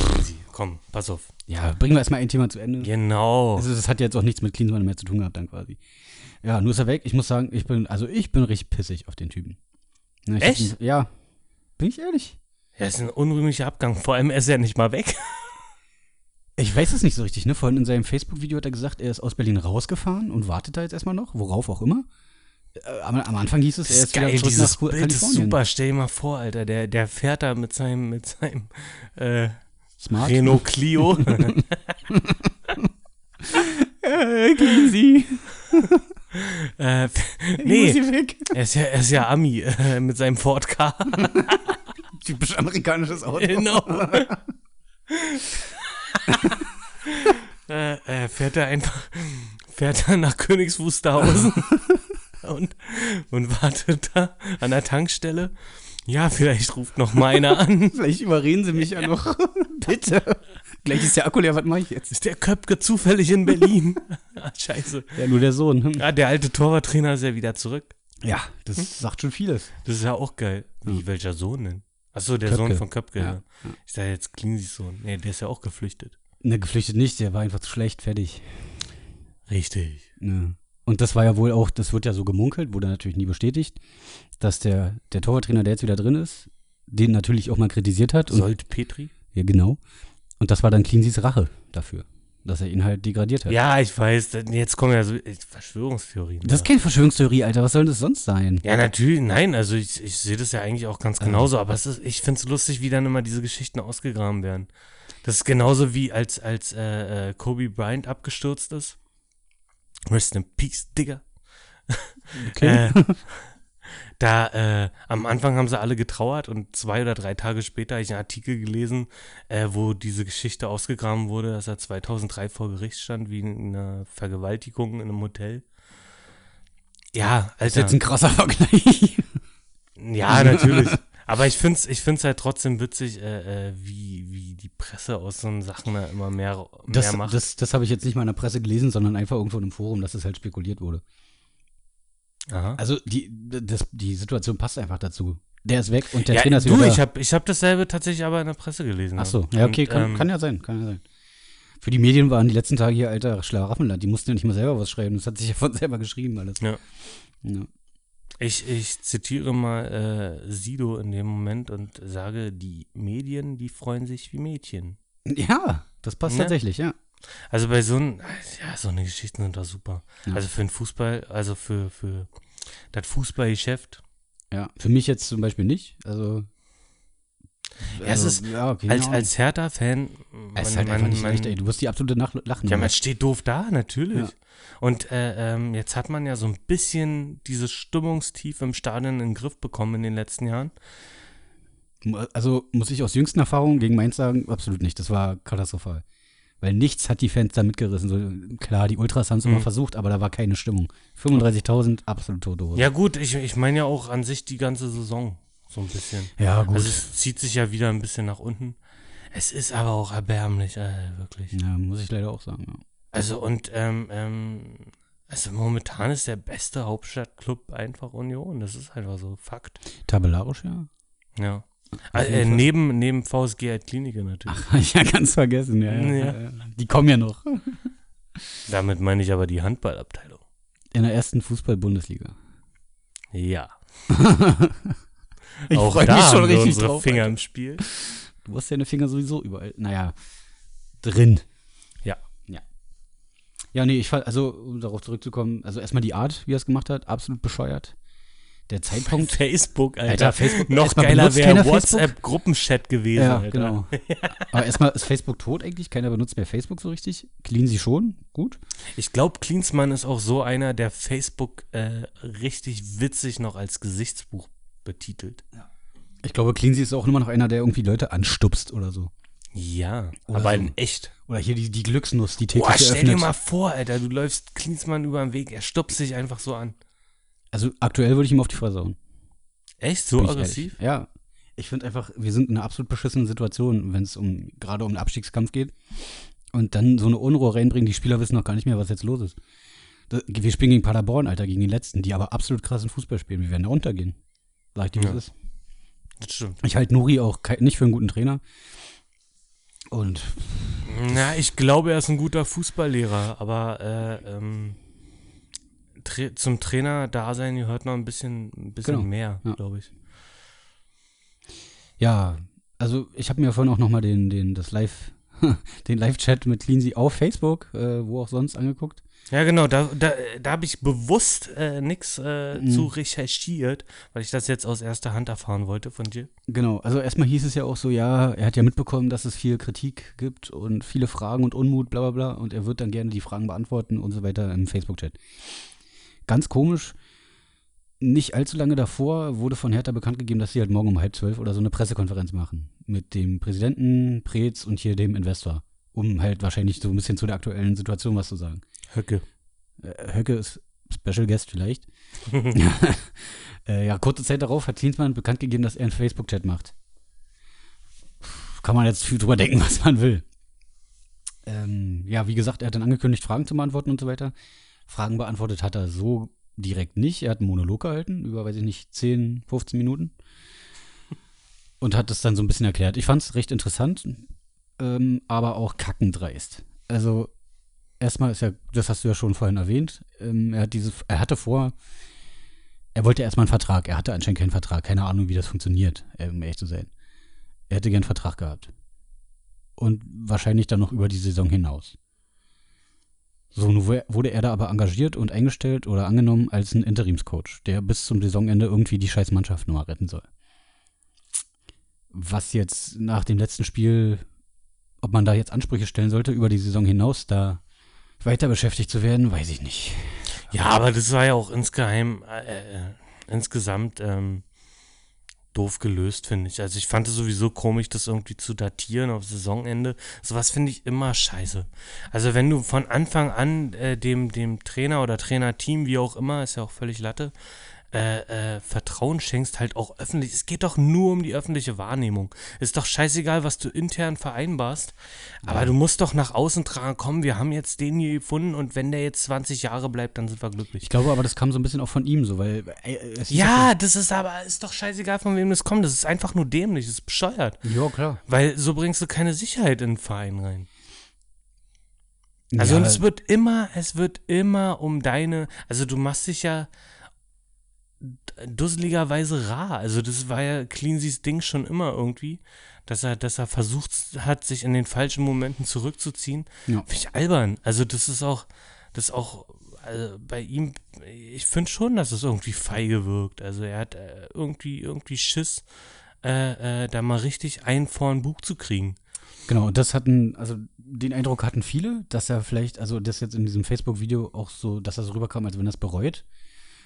Komm, pass auf. Ja, bringen wir erstmal ein Thema zu Ende. Genau. Also das hat jetzt auch nichts mit Klinsmann mehr zu tun gehabt dann quasi. Ja, nur ist er weg. Ich muss sagen, ich bin, also ich bin richtig pissig auf den Typen. Ne, ich hab Echt? ihn- ja. Bin ich ehrlich? Ja, ist ein unrühmlicher Abgang. Vor allem er ist ja nicht mal weg. Ich weiß es nicht so richtig, ne? Vorhin in seinem Facebook-Video hat er gesagt, er ist aus Berlin rausgefahren und wartet da jetzt erstmal noch, worauf auch immer. Äh, am, am Anfang hieß es, er ist ist wieder geil, zurück dieses nach Bild ist Kalifornien. super. Stell dir mal vor, Alter, der, der fährt da mit seinem, mit seinem äh, Smart. Renault Clio. *laughs* Äh, Cleansy. *laughs* äh, Ich muss nee, er ist ja, er ist ja Ami äh, mit seinem Ford K. *laughs* Typisch amerikanisches Auto. genau. äh, äh, fährt er einfach, fährt er nach Königs Wusterhausen und, und wartet da an der Tankstelle. Ja, vielleicht ruft noch mal einer an. *laughs* Vielleicht überreden sie mich ja, noch. *laughs* Bitte. Gleich ist der Akku leer, was mache ich jetzt? Ist der Köpke zufällig in Berlin? *laughs* ah, scheiße. Ja, nur der Sohn. Hm. Ja, der alte Torwarttrainer ist ja wieder zurück. Ja, das sagt schon vieles. Das ist ja auch geil. Wie, welcher Sohn denn? Achso, der Köpke. Sohn von Köpke. Ja. Ja. Ich sage jetzt Klinsis Sohn. Nee, der ist ja auch geflüchtet. Ne, geflüchtet nicht, der war einfach zu schlecht, fertig. Richtig. Ne. Und das war ja wohl auch, das wird ja so gemunkelt, wurde natürlich nie bestätigt, dass der, der Torwarttrainer, der jetzt wieder drin ist, den natürlich auch mal kritisiert hat. Und, Sold Petri? ja, genau. Und das war dann Cleansys Rache dafür, dass er ihn halt degradiert hat. Ja, ich weiß. Jetzt kommen ja so äh, Verschwörungstheorien. Das ist keine Verschwörungstheorie, Alter. Was soll das sonst sein? Ja, natürlich, nein, also ich, ich sehe das ja eigentlich auch ganz genauso, aber ist, ich finde es lustig, wie dann immer diese Geschichten ausgegraben werden. Das ist genauso wie als, als äh, äh, Kobe Bryant abgestürzt ist. Rest in Peace, Digga. *laughs* Okay. Äh, *laughs* da äh, am Anfang haben sie alle getrauert und zwei oder drei Tage später habe ich einen Artikel gelesen, äh, wo diese Geschichte ausgegraben wurde, dass er 2003 vor Gericht stand, wie in einer Vergewaltigung in einem Hotel. Ja, Das ist jetzt ein krasser Vergleich. Ja, natürlich. *laughs* Aber ich finde es ich find's halt trotzdem witzig, äh, äh, wie, wie die Presse aus so Sachen da immer mehr, mehr Das, macht. das, das habe ich jetzt nicht mal in der Presse gelesen, sondern einfach irgendwo in einem Forum, dass es halt spekuliert wurde. Aha. Also die, das, die Situation passt einfach dazu. Der ist weg und der ja, Trainer ist du, wieder ich habe ich hab dasselbe tatsächlich aber in der Presse gelesen. Ach so, ja, okay, Und, kann, ähm, kann ja sein, kann ja sein. Für die Medien waren die letzten Tage hier alter Schlaraffenland. Die mussten ja nicht mal selber was schreiben. Das hat sich ja von selber geschrieben alles. Ja. Ja. Ich, ich zitiere mal äh, Sido in dem Moment und sage, die Medien, die freuen sich wie Mädchen. Ja, das passt Ja. tatsächlich, ja. Also bei so ein, ja, so eine Geschichten sind doch super. Ja. Also für den Fußball, also für, für das Fußballgeschäft. Ja, für mich jetzt zum Beispiel nicht. Also. Ja, es ist ja, okay, Als, als Hertha-Fan, es ist man- halt einfach man- nicht man- leicht, ey. Du wirst die absolute Nach Lachen. Ja, man steht doof da, natürlich. Ja. Und äh, ähm, jetzt hat man ja so ein bisschen dieses Stimmungstief im Stadion in den Griff bekommen in den letzten Jahren. Also muss ich aus jüngsten Erfahrungen gegen Mainz sagen, absolut nicht. Das war katastrophal. Weil nichts hat die Fans da mitgerissen. So, klar, die Ultras haben es immer Mhm. versucht, aber da war keine Stimmung. 35.000, absolut tote Hose. Ja gut, ich, ich meine ja auch an sich die ganze Saison so ein bisschen. Ja, gut. Also es zieht sich ja wieder ein bisschen nach unten. Es ist aber auch erbärmlich, äh, wirklich. ja, muss ich leider auch sagen. Ja. Also und ähm, ähm, also momentan ist der beste Hauptstadtclub einfach Union. Das ist einfach so Fakt. Tabellarisch, ja. Ja. Auf Äh, neben, neben VSG halt Klinike natürlich. *laughs* Hab ich ja ganz vergessen, ja. ja, Ja. ja. Die kommen ja noch. *laughs* Damit meine ich aber die Handballabteilung. In der ersten Fußball-Bundesliga. Ja. *laughs* Ich auch freu da mich schon richtig unsere drauf, Finger Alter. im Spiel. Du hast deine Finger sowieso überall. Naja, drin. Ja. Ja. Ja, nee, ich fand, also, um darauf zurückzukommen, also erstmal die Art, wie er es gemacht hat, absolut bescheuert. Der Zeitpunkt. *laughs* Facebook, Alter. Alter, Facebook- Noch geiler benutzt wäre? WhatsApp-Gruppenchat gewesen. ja, Alter. genau. *laughs* Aber erstmal ist Facebook tot eigentlich. Keiner benutzt mehr Facebook so richtig. Clean sie schon. Gut. Ich glaube, Klinsmann ist auch so einer, der Facebook äh, richtig witzig noch als Gesichtsbuch betitelt. Ich glaube, Clean sie ist auch immer noch einer, der irgendwie Leute anstupst oder so. Ja, Oder aber so. in echt. Oder hier die, die Glücksnuss, die Boah, täglich stell dir mal vor, Alter, du läufst Klinsmann über den Weg, er stupst sich einfach so an. Also aktuell würde ich ihm auf die Fresse hauen. Echt? So aggressiv? ehrlich. Ja. Ich finde einfach, wir sind in einer absolut beschissenen Situation, wenn es um gerade um den Abstiegskampf geht. Und dann so eine Unruhe reinbringen, die Spieler wissen noch gar nicht mehr, was jetzt los ist. Wir spielen gegen Paderborn, Alter, gegen den letzten, die aber absolut krassen Fußball spielen. Wir werden da runtergehen. Sag ich dir, wie Ja. es ist. Das stimmt. Ich halte Nuri auch nicht für einen guten Trainer. Und Na, ich glaube, er ist ein guter Fußballlehrer, aber äh, ähm, Tra zum Trainer-Dasein gehört noch ein bisschen, ein bisschen Genau, mehr, ja. glaube ich. ja, also ich habe mir vorhin auch nochmal den, den, das Live, *laughs* den Live-Chat mit Cleansy auf Facebook, äh, wo auch sonst angeguckt. Ja, genau, da, da, da habe ich bewusst äh, nichts äh, Mhm. zu recherchiert, weil ich das jetzt aus erster Hand erfahren wollte von dir. Genau, also erstmal hieß es ja auch so, ja, er hat ja mitbekommen, dass es viel Kritik gibt und viele Fragen und Unmut, bla bla bla, und er wird dann gerne die Fragen beantworten und so weiter im Facebook-Chat. Ganz komisch, nicht allzu lange davor wurde von Hertha bekannt gegeben, dass sie halt morgen um halb zwölf oder so eine Pressekonferenz machen. Mit dem Präsidenten, Preetz und hier dem Investor. Um halt wahrscheinlich so ein bisschen zu der aktuellen Situation was zu sagen. Höcke. Äh, Höcke ist Special Guest vielleicht. *laughs* *laughs* äh, ja, kurze Zeit darauf hat Klinsmann bekannt gegeben, dass er einen Facebook-Chat macht. Kann man jetzt viel drüber denken, *laughs* was man will. Ähm, ja, wie gesagt, er hat dann angekündigt, Fragen zu beantworten und so weiter. Fragen beantwortet hat er so direkt nicht. Er hat einen Monolog gehalten, über, weiß ich nicht, 10, 15 Minuten. Und hat das dann so ein bisschen erklärt. Ich fand es recht interessant, ähm, aber auch kackendreist. Also, erstmal ist ja, das hast du ja schon vorhin erwähnt, ähm, er, hat diese, er hatte vor, er wollte erstmal einen Vertrag. Er hatte anscheinend keinen Vertrag. Keine Ahnung, wie das funktioniert, äh, um ehrlich zu sein. Er hätte gern einen Vertrag gehabt. Und wahrscheinlich dann noch über die Saison hinaus. So, nun wu- wurde er da aber engagiert und eingestellt oder angenommen als ein Interimscoach, der bis zum Saisonende irgendwie die scheiß Mannschaft nochmal retten soll. Was jetzt nach dem letzten Spiel, ob man da jetzt Ansprüche stellen sollte, über die Saison hinaus da weiter beschäftigt zu werden, weiß ich nicht. Ja, aber das war ja auch insgeheim, äh, äh, insgesamt ähm, doof gelöst, finde ich. Also ich fand es sowieso komisch, das irgendwie zu datieren auf Saisonende. Sowas finde ich immer scheiße. Also wenn du von Anfang an äh, dem, dem Trainer oder Trainerteam, wie auch immer, ist ja auch völlig Latte, äh, äh, Vertrauen schenkst, halt auch öffentlich. Es geht doch nur um die öffentliche Wahrnehmung. Ist doch scheißegal, was du intern vereinbarst. Aber du musst doch nach außen tragen, komm, wir haben jetzt den hier gefunden und wenn der jetzt 20 Jahre bleibt, dann sind wir glücklich. Ich glaube aber, das kam so ein bisschen auch von ihm, so, weil. Äh, es hieß Ja, das ist aber, ist doch scheißegal, von wem das kommt. Das ist einfach nur dämlich, das ist bescheuert. Ja, ja, klar. Weil so bringst du keine Sicherheit in den Verein rein. Also ja, und es wird immer, es wird immer um deine, also du machst dich ja dusseligerweise rar. Also das war ja Cleansys Ding schon immer irgendwie, dass er, dass er versucht hat, sich in den falschen Momenten zurückzuziehen. Ja. Finde ich albern. Also das ist auch, das ist auch also bei ihm, ich finde schon, dass es irgendwie feige wirkt. Also er hat äh, irgendwie, irgendwie Schiss, äh, äh, da mal richtig einen vor den Bug zu kriegen. Genau, und das hatten, also den Eindruck hatten viele, dass er vielleicht, also das jetzt in diesem Facebook-Video auch so, dass er so rüberkam, als wenn er es bereut.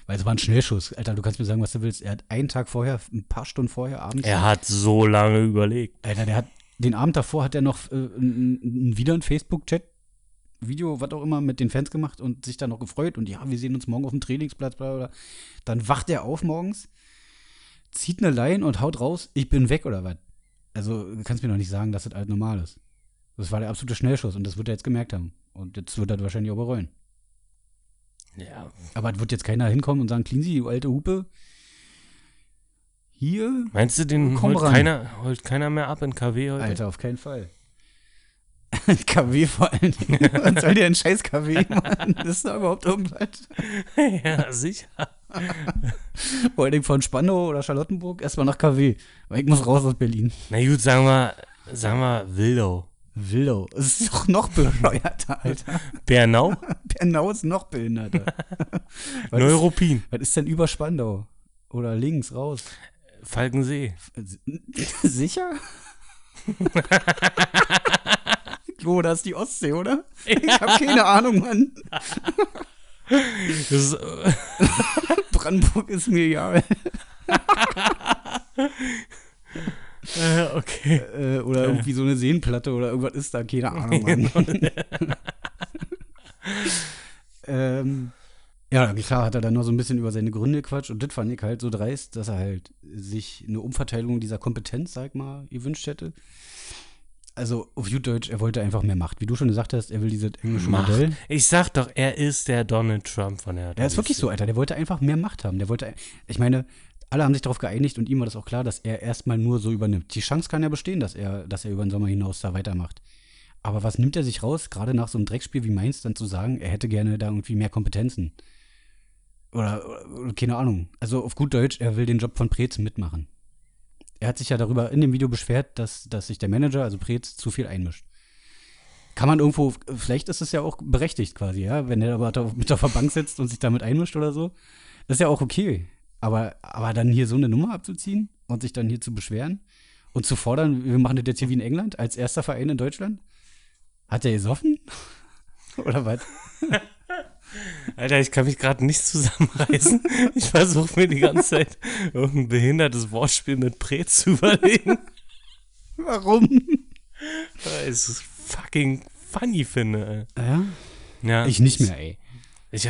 Weil es war ein Schnellschuss. Alter, du kannst mir sagen, was du willst. Er hat einen Tag vorher, ein paar Stunden vorher abends. Er hat so lange überlegt. Alter, der hat, den Abend davor hat er noch äh, wieder ein Facebook-Chat, Video, was auch immer, mit den Fans gemacht und sich dann noch gefreut und ja, wir sehen uns morgen auf dem Trainingsplatz, bla, bla. Dann wacht er auf morgens, zieht eine Line und haut raus, ich bin weg oder was. Also, du kannst mir doch nicht sagen, dass das halt normal ist. Das war der absolute Schnellschuss und das wird er jetzt gemerkt haben. Und jetzt wird er wahrscheinlich auch bereuen. Ja, Aber wird jetzt keiner hinkommen und sagen, Cleansy, du alte Hupe, hier, meinst du, den holt ran. keiner, holt keiner mehr ab in KW heute? Alter, auf keinen Fall. *laughs* KW vor allen Dingen. *laughs* Was soll dir ein scheiß KW, Mann? Ist da überhaupt irgendwas? *laughs* ja, sicher. Vor allen Dingen von Spandau oder Charlottenburg erstmal nach KW. Weil ich muss raus aus Berlin. Na gut, sagen wir, sagen wir Wildau. Willow. Das ist doch noch bescheuerter, *laughs* Alter. Bernau? *laughs* Bernau ist noch behinderter. *laughs* Neuruppin. was ist denn über Spandau? Oder links, raus? Falkensee. Sicher? Oh, da ist die Ostsee, oder? Ich habe keine Ahnung, Mann. Ist, äh, Brandenburg ist mir egal. Äh, *laughs* okay. Äh, oder irgendwie so eine Seenplatte oder irgendwas ist da, keine *laughs* Ahnung. Mann. *laughs* ähm, ja, klar hat er dann noch so ein bisschen über seine Gründe gequatscht und das fand ich halt so dreist, dass er halt sich eine Umverteilung dieser Kompetenz, sag mal, gewünscht hätte. Also auf gut Deutsch, er wollte einfach mehr Macht. Wie du schon gesagt hast, er will dieses englische Macht. Modell. Ich sag doch, er ist der Donald Trump von der Er ist wirklich so, Alter. Der wollte einfach mehr Macht haben. Der wollte, ich meine, alle haben sich darauf geeinigt und ihm war das auch klar, dass er erstmal nur so übernimmt. Die Chance kann ja bestehen, dass er, dass er über den Sommer hinaus da weitermacht. Aber was nimmt er sich raus, gerade nach so einem Dreckspiel wie Mainz, dann zu sagen, er hätte gerne da irgendwie mehr Kompetenzen? Oder, oder, keine Ahnung. Also auf gut Deutsch, er will den Job von Preetz mitmachen. Er hat sich ja darüber in dem Video beschwert, dass, dass sich der Manager, also Preetz, zu viel einmischt. Kann man irgendwo, vielleicht ist es ja auch berechtigt quasi, ja, wenn er aber mit auf der Bank sitzt und sich damit einmischt oder so. Das ist ja auch okay. Aber, aber dann hier so eine Nummer abzuziehen und sich dann hier zu beschweren und zu fordern, wir machen das jetzt hier wie in England, als erster Verein in Deutschland? Hat er gesoffen? *laughs* Oder was? *laughs* Alter, ich kann mich gerade nicht zusammenreißen. *laughs* Ich versuche mir die ganze Zeit irgendein behindertes Wortspiel mit Pre zu überlegen, Warum? weil ich es fucking funny finde. Ja? ey. Ja, Ich nicht mehr, ey. Ich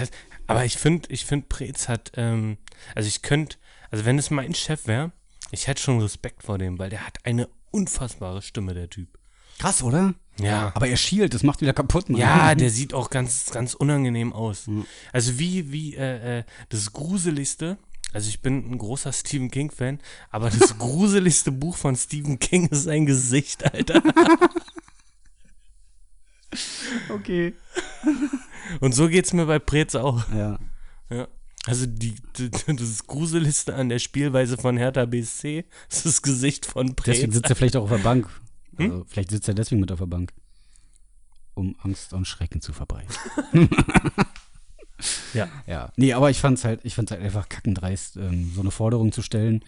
aber ich finde, ich finde, Preetz hat, ähm, also ich könnte, also wenn es mein Chef wäre, ich hätte schon Respekt vor dem, weil der hat eine unfassbare Stimme, der Typ. Krass, oder? Ja. Aber er schielt, das macht wieder kaputt, Mann. Ja, *laughs* der sieht auch ganz, ganz unangenehm aus. Also wie, wie, äh, äh, das Gruseligste, also ich bin ein großer Stephen King-Fan, aber das *laughs* gruseligste Buch von Stephen King ist sein Gesicht, Alter. *laughs* Okay. *laughs* Und so geht's mir bei Preetz auch. Ja. Ja. Also die, die, das Gruseligste an der Spielweise von Hertha BSC ist das Gesicht von Preetz. Deswegen sitzt er vielleicht auch auf der Bank. Also, vielleicht sitzt er deswegen mit auf der Bank. Um Angst und Schrecken zu verbreiten. *laughs* Ja. Ja. Nee, aber ich fand's halt, ich fand's halt einfach kackendreist, ähm, so eine Forderung zu stellen.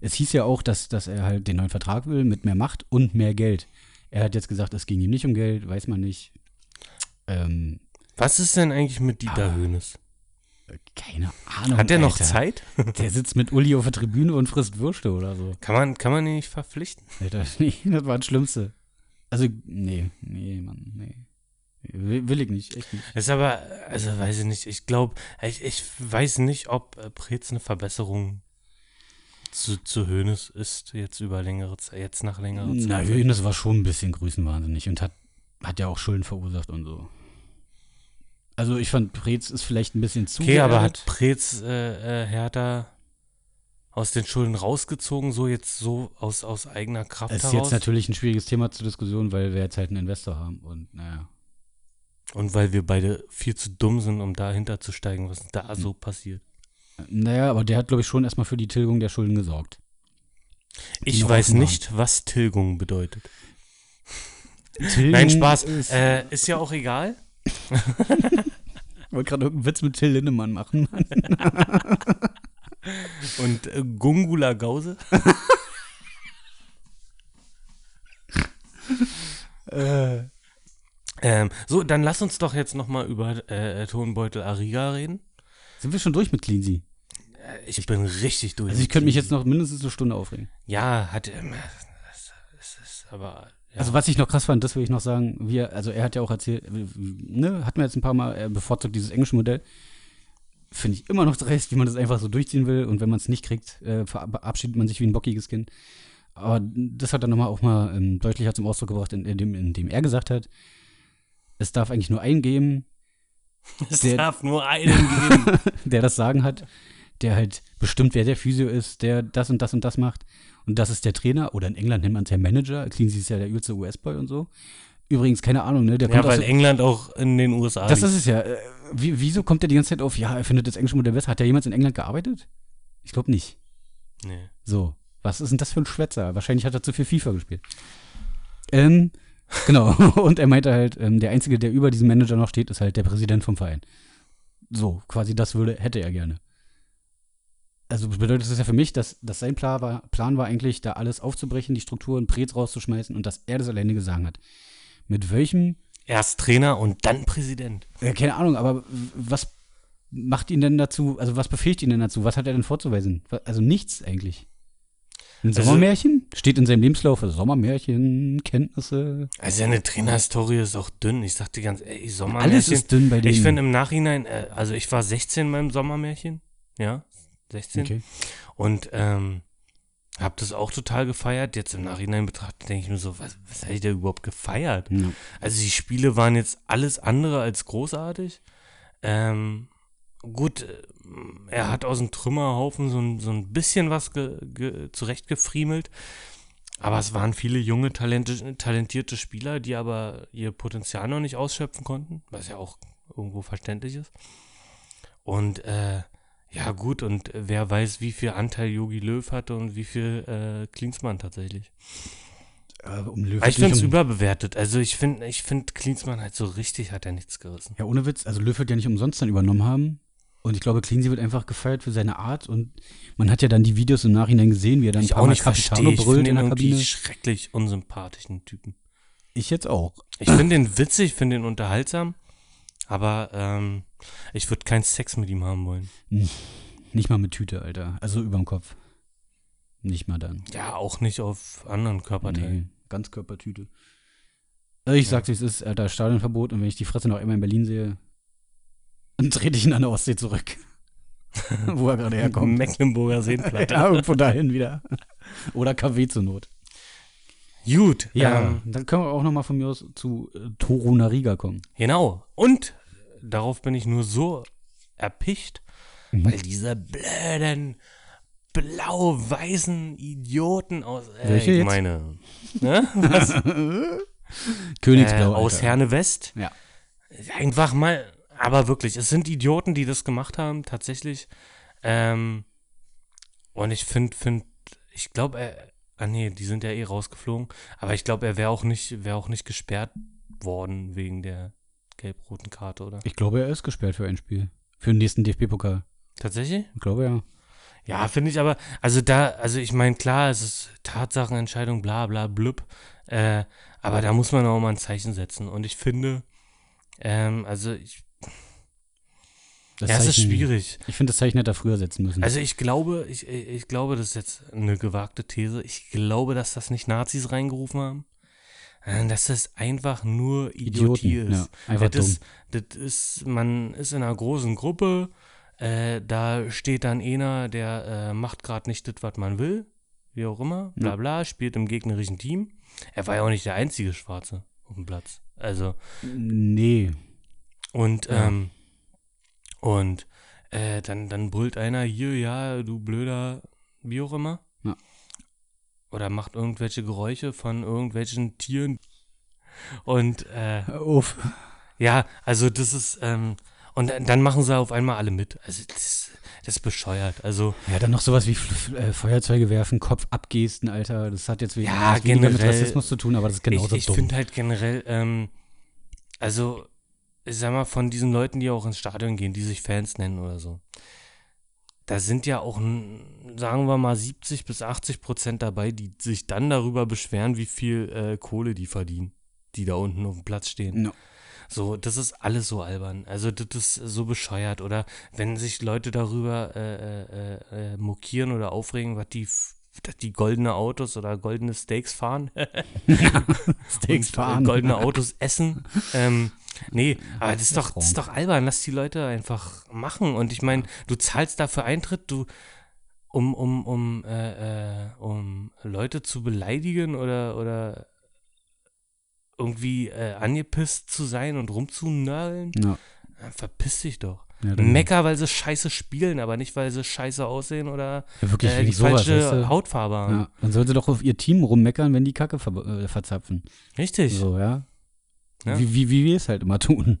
Es hieß ja auch, dass, dass er halt den neuen Vertrag will mit mehr Macht und mehr Geld. Er hat jetzt gesagt, es ging ihm nicht um Geld, weiß man nicht. Ähm, Was ist denn eigentlich mit Dieter Ah. Höhnes? keine Ahnung. Hat er noch Alter. Zeit? *laughs* Der sitzt mit Uli auf der Tribüne und frisst Würste oder so. Kann man, kann man ihn nicht verpflichten? Alter, nee, *laughs* das war das Schlimmste. Also, nee, nee, Mann, nee. Will, will ich nicht, echt nicht. Ist aber, also weiß ich nicht, ich glaube, ich, ich weiß nicht, ob äh, Preetz eine Verbesserung zu, zu Höhnes ist, jetzt über längere Zeit, jetzt nach längerer Na, Zeit. Höhnes war schon ein bisschen grüßenwahnsinnig und hat, hat ja auch Schulden verursacht und so. Also ich fand, Preetz ist vielleicht ein bisschen zu Okay, aber geerdet. hat Preetz äh, äh, Hertha aus den Schulden rausgezogen, so jetzt so aus, aus eigener Kraft Es ist heraus? jetzt natürlich ein schwieriges Thema zur Diskussion, weil wir jetzt halt einen Investor haben und naja. Und weil wir beide viel zu dumm sind, um dahinter zu steigen, was da Hm. so passiert. Naja, aber der hat, glaube ich, schon erstmal für die Tilgung der Schulden gesorgt. Ich weiß nicht, was Tilgung bedeutet. Tilgung Nein, Spaß. Ist, Äh, ist ja auch egal. Ich wollte gerade irgendeinen Witz mit Till Lindemann machen. Mann. *laughs* Und äh, Gungula Gause? *laughs* äh, Ähm, so, dann lass uns doch jetzt nochmal über äh, Tonbeutel Ariga reden. sind wir schon durch mit Cleansy? Äh, Ich bin richtig durch. Also ich könnte mich jetzt noch mindestens eine Stunde aufregen. Ja, hat ähm, das, das ist aber. Ja. Also was ich noch krass fand, das will ich noch sagen, wir, also er hat ja auch erzählt, äh, ne, hatten wir jetzt ein paar Mal, er bevorzugt dieses englische Modell. Finde ich immer noch dreist, wie man das einfach so durchziehen will und wenn man es nicht kriegt, äh, verabschiedet man sich wie ein bockiges Kind. Aber das hat er nochmal auch mal ähm, deutlicher zum Ausdruck gebracht, indem, indem er gesagt hat, es darf eigentlich nur einen geben, *laughs* es der- darf nur einen geben. *laughs* der das Sagen hat, der halt bestimmt, wer der Physio ist, der das und das und das macht. Und das ist der Trainer, oder in England nennt man es ja Manager, Cleansy ist ja der übelste US-Boy und so. Übrigens, keine Ahnung, ne? Der ja, kommt aus weil England auch in den USA Das liegt. ist es ja. Äh, Wie, wieso kommt der die ganze Zeit auf, ja, er findet das englische Modell besser? Hat der jemals in England gearbeitet? Ich glaube nicht. Nee. So, was ist denn das für ein Schwätzer? Wahrscheinlich hat er zu viel FIFA gespielt. Ähm, genau. *laughs* Und er meinte halt, ähm, der Einzige, der über diesem Manager noch steht, ist halt der Präsident vom Verein. So, quasi das würde, hätte er gerne. Also bedeutet das ja für mich, dass, dass sein Plan war, Plan war eigentlich, da alles aufzubrechen, die Strukturen, Prez rauszuschmeißen und dass er das alleine gesagt hat. Mit welchem Erst Trainer und dann Präsident. ja, keine Ahnung, aber was macht ihn denn dazu, also was befähigt ihn denn dazu? Was hat er denn vorzuweisen? Also nichts eigentlich. Ein Also- Sommermärchen? Steht in seinem Lebenslauf Sommermärchen, Kenntnisse. Also seine Trainerhistorie ist auch dünn. Ich sag dir ganz ehrlich, Sommermärchen. Alles ist dünn bei denen. ich finde im Nachhinein, äh, also ich war 16 beim Sommermärchen. Ja, 16. Okay. Und ähm, habe das auch total gefeiert. Jetzt im Nachhinein betrachtet, denke ich mir so, was, was habe ich da überhaupt gefeiert? Ja. Also die Spiele waren jetzt alles andere als großartig. Ähm, gut, äh, er hat aus dem Trümmerhaufen so ein, so ein bisschen was ge, ge, zurechtgefriemelt. Aber es waren viele junge, talente, talentierte Spieler, die aber ihr Potenzial noch nicht ausschöpfen konnten, was ja auch irgendwo verständlich ist. Und äh, ja, gut, und wer weiß, wie viel Anteil Yogi Löw hatte und wie viel äh, Klinsmann tatsächlich. Äh, um Löw ich finde es um, überbewertet. Also ich finde, ich finde Klinsmann halt so richtig hat er nichts gerissen. Ja, ohne Witz. Also Löw wird ja nicht umsonst dann übernommen haben. Und ich glaube, Cleansy wird einfach gefeiert für seine Art. Und man hat ja dann die Videos im Nachhinein gesehen, wie er dann ich ein paar auch nicht Capitano verstehe. Ich brüllt finde in der Kabine. schrecklich unsympathischen Typen. Ich jetzt auch. Ich finde ihn witzig, finde ihn unterhaltsam, aber ähm, ich würde keinen Sex mit ihm haben wollen. *laughs* Nicht mal mit Tüte, Alter. Also überm Kopf. Nicht mal dann. Ja, auch nicht auf anderen Körperteilen. Nee, Ganzkörpertüte. Also ich sag's, wie es ist, Alter, Stadionverbot und wenn ich die Fresse noch einmal in Berlin sehe, dann trete ich ihn an der Ostsee zurück. *laughs* Wo er gerade herkommt. Mecklenburger Seenplatte. *laughs* ja, irgendwo dahin wieder. Oder KW zur Not. Gut. Ja, Ähm, dann können wir auch nochmal von mir aus zu äh, Toru Nariga kommen. genau. Und darauf bin ich nur so erpicht, Mhm. weil diese blöden blau-weißen Idioten aus äh, Welche ich jetzt? meine ne? *laughs* Was? Königsblau. äh, aus. Herne West Ja. einfach mal Aber wirklich, es sind Idioten, die das gemacht haben, tatsächlich. Ähm, und ich finde, find, ich glaube, er, ah nee, die sind ja eh rausgeflogen, aber ich glaube, er wäre auch nicht, wäre auch nicht gesperrt worden wegen der gelb-roten Karte, oder? Ich glaube, er ist gesperrt für ein Spiel. Für den nächsten DFB-Pokal. Tatsächlich? Ich glaube, ja. Ja, finde ich aber, also da, also ich meine, klar, es ist Tatsachenentscheidung, bla bla blub, äh, aber da muss man auch mal ein Zeichen setzen. Und ich finde, ähm, also ich, Das ja, es ist Zeichen- schwierig. Ich finde, das Zeichen hätte er früher setzen müssen. Also ich glaube, ich, ich glaube, das ist jetzt eine gewagte These. Ich glaube, dass das nicht Nazis reingerufen haben. äh, Dass das einfach nur Idiotie Idioten, ist. ja, einfach das, ist, das ist, man ist in einer großen Gruppe, äh, da steht dann einer, der äh, macht gerade nicht das, was man will, wie auch immer, bla bla, spielt im gegnerischen Team. Er war ja auch nicht der einzige Schwarze auf dem Platz. Also, nee. und, Ja. ähm, und äh, dann, dann brüllt einer hier, ja, du blöder, wie auch immer. Ja. Oder macht irgendwelche Geräusche von irgendwelchen Tieren. Und äh, auf. ja, also das ist, ähm, und dann- machen sie auf einmal alle mit. Also das, das ist bescheuert. Also Ja, dann noch sowas wie F äh, Feuerzeuge werfen, Kopf abgesten, Alter. Das hat jetzt Ja, was weniger mit generell- Rassismus zu tun, aber das ist genauso ich, ich dumm. finde halt generell, ähm, also ich sag mal, von diesen Leuten, die auch ins Stadion gehen, die sich Fans nennen oder so, da sind ja auch, sagen wir mal, 70 bis 80 Prozent dabei, die sich dann darüber beschweren, wie viel äh, Kohle die verdienen, die da unten auf dem Platz stehen. No. So, das ist alles so albern. Also, das ist so bescheuert. Oder wenn sich Leute darüber äh, äh, äh, mokieren oder aufregen, was die, dass die goldene Autos oder goldene Steaks fahren. *laughs* *laughs* Steaks fahren. Goldene Autos essen. ähm, nee, aber das ist, doch, das ist doch albern. Lass die Leute einfach machen. Und ich meine, du zahlst dafür Eintritt, du um, um, um, äh, äh, um Leute zu beleidigen oder, oder irgendwie äh, angepisst zu sein und rumzunörgeln, Ja. verpiss dich doch. Ja, Mecker, weil sie scheiße spielen, aber nicht, weil sie scheiße aussehen oder Ja, wirklich äh, die sowas, falsche weißt du? Hautfarbe haben. Ja, dann sollte doch auf ihr Team rummeckern, wenn die Kacke ver äh, verzapfen. Richtig. So, ja. Ja. Wie, wie, wie wir es halt immer *laughs* tun.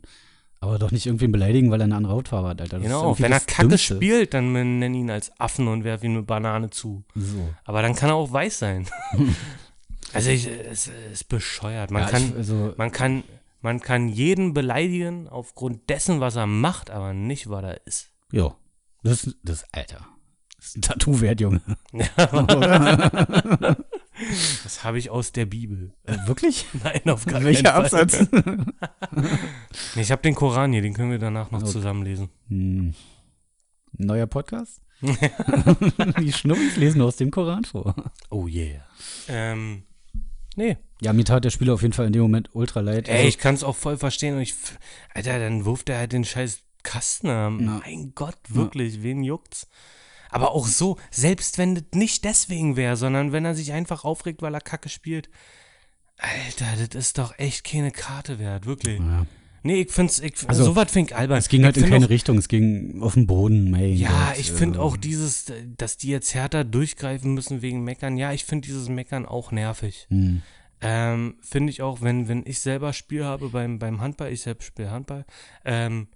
Aber doch nicht irgendwen beleidigen, weil er eine andere Hautfarbe hat, Alter. Das ist Genau, wenn er Kacke Dümmste. spielt, dann nenn ihn als Affen und werf ihm eine Banane zu. So. Aber dann kann er auch weiß sein. *laughs* *laughs* also ich, es ist bescheuert. Man ja, kann, ich, also, man kann, man kann jeden beleidigen aufgrund dessen, was er macht, aber nicht, was er ist. ja. Das, das, Alter. Das ist ein Tattoo wert, Junge. Das habe ich aus der Bibel. Äh, Wirklich? *laughs* Nein, auf gar Welcher keinen Fall. Absatz? *laughs* Nee, ich habe den Koran hier, den können wir danach noch Okay. zusammenlesen. Hm. Neuer Podcast? *laughs* Die Schnubbis lesen aus dem Koran vor. Oh yeah. Ähm, nee. Ja, mir tat der Spieler auf jeden Fall in dem Moment ultra leid. Ey, Also, ich kann es auch voll verstehen. Und ich, Alter, dann wirft er halt den scheiß Kasten am. Ja. Mein Gott, wirklich, wen juckt's? Aber auch so, selbst wenn das nicht deswegen wäre, sondern wenn er sich einfach aufregt, weil er Kacke spielt. Alter, das ist doch echt keine Karte wert, wirklich. ja. Nee, ich find's, ich, Also, sowas find ich albern. Es ging halt ich in keine auch, Richtung, es ging auf den Boden, mein Ja, Gott, ich finde äh, auch dieses, dass die jetzt härter durchgreifen müssen wegen Meckern. Ja, ich finde dieses Meckern auch nervig. Hm. Ähm, Finde ich auch, wenn, wenn ich selber Spiel habe beim, beim Handball, ich selbst spiele Handball, ähm,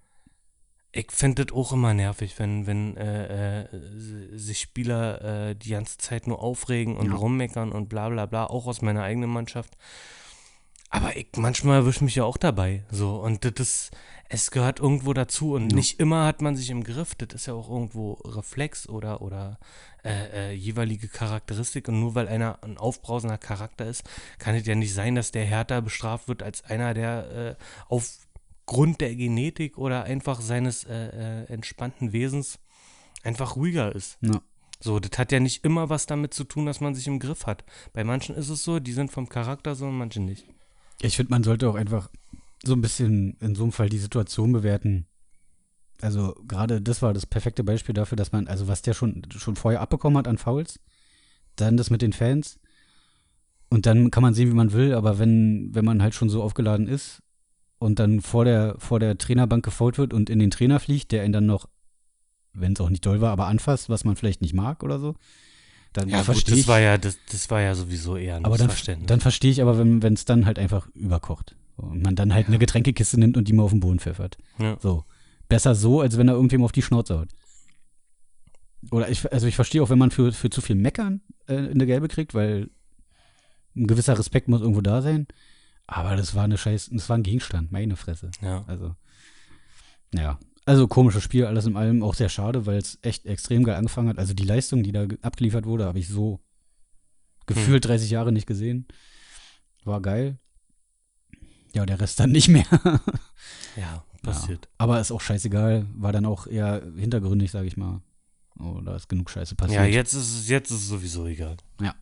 ich finde das auch immer nervig, wenn, wenn äh, äh, sich Spieler äh, die ganze Zeit nur aufregen und Ja. rummeckern und bla bla bla, auch aus meiner eigenen Mannschaft. Aber ich manchmal erwische mich ja auch dabei. So, und das ist, es gehört irgendwo dazu und Ja. nicht immer hat man sich im Griff. Das ist ja auch irgendwo Reflex oder, oder äh, äh, jeweilige Charakteristik. Und nur weil einer ein aufbrausender Charakter ist, kann es ja nicht sein, dass der härter bestraft wird als einer, der äh, aufgrund der Genetik oder einfach seines äh, äh, entspannten Wesens einfach ruhiger ist. Ja. So, das hat ja nicht immer was damit zu tun, dass man sich im Griff hat. Bei manchen ist es so, die sind vom Charakter so und manche nicht. Ich finde, man sollte auch einfach so ein bisschen in so einem Fall die Situation bewerten. Also gerade das war das perfekte Beispiel dafür, dass man, also was der schon, schon vorher abbekommen hat an Fouls, dann das mit den Fans und dann kann man sehen, wie man will, aber wenn, wenn man halt schon so aufgeladen ist und dann vor der, vor der Trainerbank gefault wird und in den Trainer fliegt, der ihn dann noch, wenn es auch nicht doll war, aber anfasst, was man vielleicht nicht mag oder so, dann Ja, gut, das ich. war ja, das, das war ja sowieso eher ein Aber dann, dann verstehe ich aber, wenn es dann halt einfach überkocht. Und man dann halt eine Getränkekiste nimmt und die mal auf den Boden pfeffert. ja. So. besser so, als wenn er irgendwem auf die Schnauze haut. Oder ich, also ich verstehe auch, wenn man für, für zu viel Meckern äh, in der Gelbe kriegt, weil ein gewisser Respekt muss irgendwo da sein. Aber das war eine Scheiß, das war ein Gegenstand, meine Fresse. Ja. Also, ja. Also komisches Spiel, alles in allem auch sehr schade, weil es echt extrem geil angefangen hat. Also die Leistung, die da ge- abgeliefert wurde, habe ich so gefühlt 30 Jahre nicht gesehen. War geil. Ja, der Rest dann nicht mehr. *laughs* Ja, passiert. Aber ist auch scheißegal, war dann auch eher hintergründig, sage ich mal. Oh, da ist genug Scheiße passiert. Ja, jetzt ist es, jetzt ist es sowieso egal. Ja.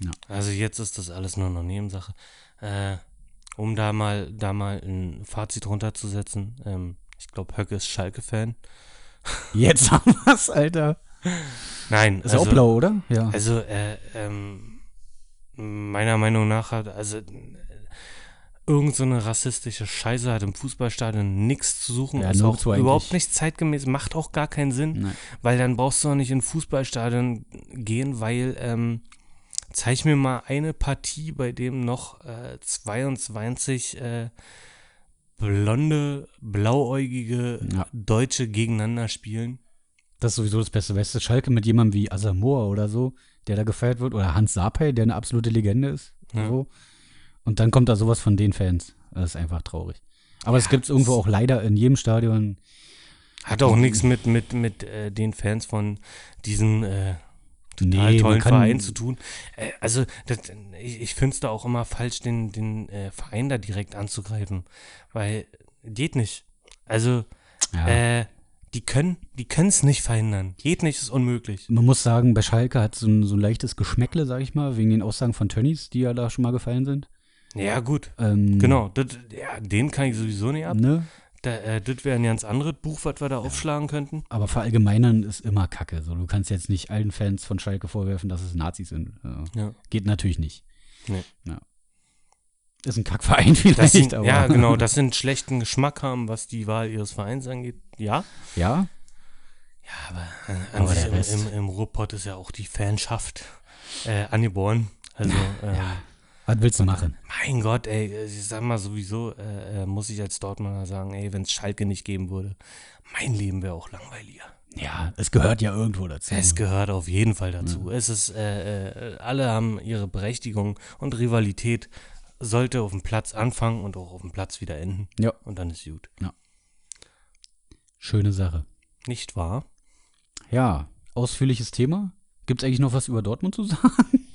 Ja. Also jetzt ist das alles nur noch Nebensache. Äh, um da mal, da mal ein Fazit runterzusetzen, ähm, ich glaube, Höcke ist Schalke-Fan. *laughs* Jetzt haben wir's, Alter. Nein, Ist auch blau, oder? Ja. Also, äh, ähm, meiner Meinung nach hat, also, irgend so eine rassistische Scheiße hat im Fußballstadion nichts zu suchen. Ja, ist auch überhaupt nicht zeitgemäß, macht auch gar keinen Sinn, Nein. weil dann brauchst du auch nicht in ein Fußballstadion gehen, weil, ähm, zeig mir mal eine Partie, bei dem noch äh, 22 äh, blonde, blauäugige Ja. Deutsche gegeneinander spielen. Das ist sowieso das Beste. Weißt du, Schalke mit jemandem wie Asamoah oder so, der da gefeiert wird, oder Hans Sapay, der eine absolute Legende ist. Ja. So. Und dann kommt da sowas von den Fans. Das ist einfach traurig. Aber es gibt es irgendwo auch leider in jedem Stadion. Hat auch nichts mit, mit, mit äh, den Fans von diesen äh, total Nee, tollen Verein zu tun. Äh, also das, ich, ich finde es da auch immer falsch, den, den äh, Verein da direkt anzugreifen, weil geht nicht. Also Ja. äh, die können die es nicht verhindern. Geht nicht, ist unmöglich. Man muss sagen, bei Schalke hat so ein, so ein leichtes Geschmäckle, sag ich mal, wegen den Aussagen von Tönnies, die ja da schon mal gefallen sind. Ja gut, Ähm, genau. Das, ja, den kann ich sowieso nicht ab. Ne? Da, äh, das wäre ein ganz anderes Buch, was wir da aufschlagen könnten. Aber verallgemeinern ist immer Kacke. So, du kannst jetzt nicht allen Fans von Schalke vorwerfen, dass es Nazis sind. Ja. Ja. Geht natürlich nicht. Nee. Ja. Ist ein Kackverein *laughs* vielleicht, sind, aber. ja, genau, dass sie einen schlechten Geschmack haben, was die Wahl ihres Vereins angeht. Ja, Ja? Ja, aber äh, an Aber im, im, im Ruhrpott ist ja auch die Fanschaft äh, angeboren. Also, ähm, Was willst du machen? mein Gott, ey, ich sag mal sowieso, äh, äh, muss ich als Dortmunder sagen, ey, wenn es Schalke nicht geben würde, mein Leben wäre auch langweiliger. Ja, es gehört ja irgendwo dazu. Es gehört auf jeden Fall dazu. Es ist, äh, äh, alle haben ihre Berechtigung und Rivalität sollte auf dem Platz anfangen und auch auf dem Platz wieder enden. Ja. Und dann ist gut. Schöne Sache. Nicht wahr? Ja, ausführliches Thema. Gibt es eigentlich noch was über Dortmund zu sagen?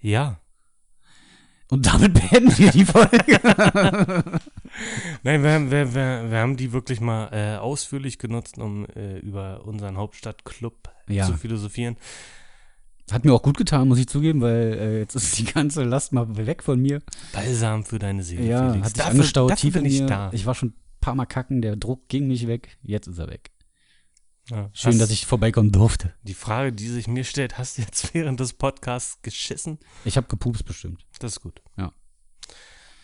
Ja. Und damit beenden wir die Folge. *laughs* Nein, wir, haben- wir, wir, wir haben die wirklich mal äh, ausführlich genutzt, um äh, über unseren Hauptstadtclub Ja. zu philosophieren. Hat mir auch gut getan, muss ich zugeben, weil äh, jetzt ist die ganze Last mal weg von mir. Balsam für deine Seele, Ja, Felix. hat sich dafür, angestaut, dafür tief in mir. da. Ich war schon ein paar Mal kacken, der Druck ging nicht weg. Jetzt ist er weg. Ja, Schön, dass ich vorbeikommen durfte. Die Frage, die sich mir stellt, hast du jetzt *laughs* während des Podcasts geschissen? Ich habe gepupst bestimmt. Das ist gut. Ja.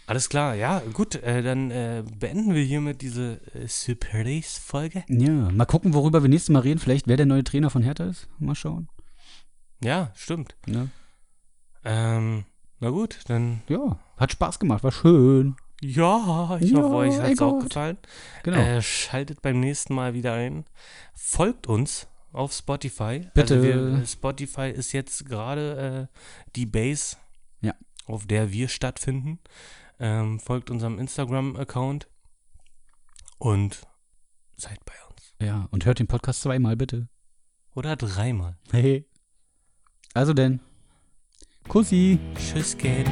Alles klar, ja, gut, äh, dann äh, beenden wir hiermit diese äh, Surprise-Folge. Ja, mal gucken, worüber wir nächstes Mal reden. Vielleicht, wer der neue Trainer von Hertha ist. Mal schauen. Ja, stimmt. Ja, Ähm, na gut, dann ja hat Spaß gemacht, war schön. Ja, ich Ja, hoffe, euch hat es auch gefallen. Genau. Äh, schaltet beim nächsten Mal wieder ein. Folgt uns auf Spotify. Bitte. Also wir, Spotify ist jetzt gerade äh, die Base, Ja. auf der wir stattfinden. Ähm, folgt unserem Instagram-Account und seid bei uns. ja, und hört den Podcast zweimal bitte. Oder dreimal. Hey. *laughs* Also denn. Kussi. Tschüss, Geld.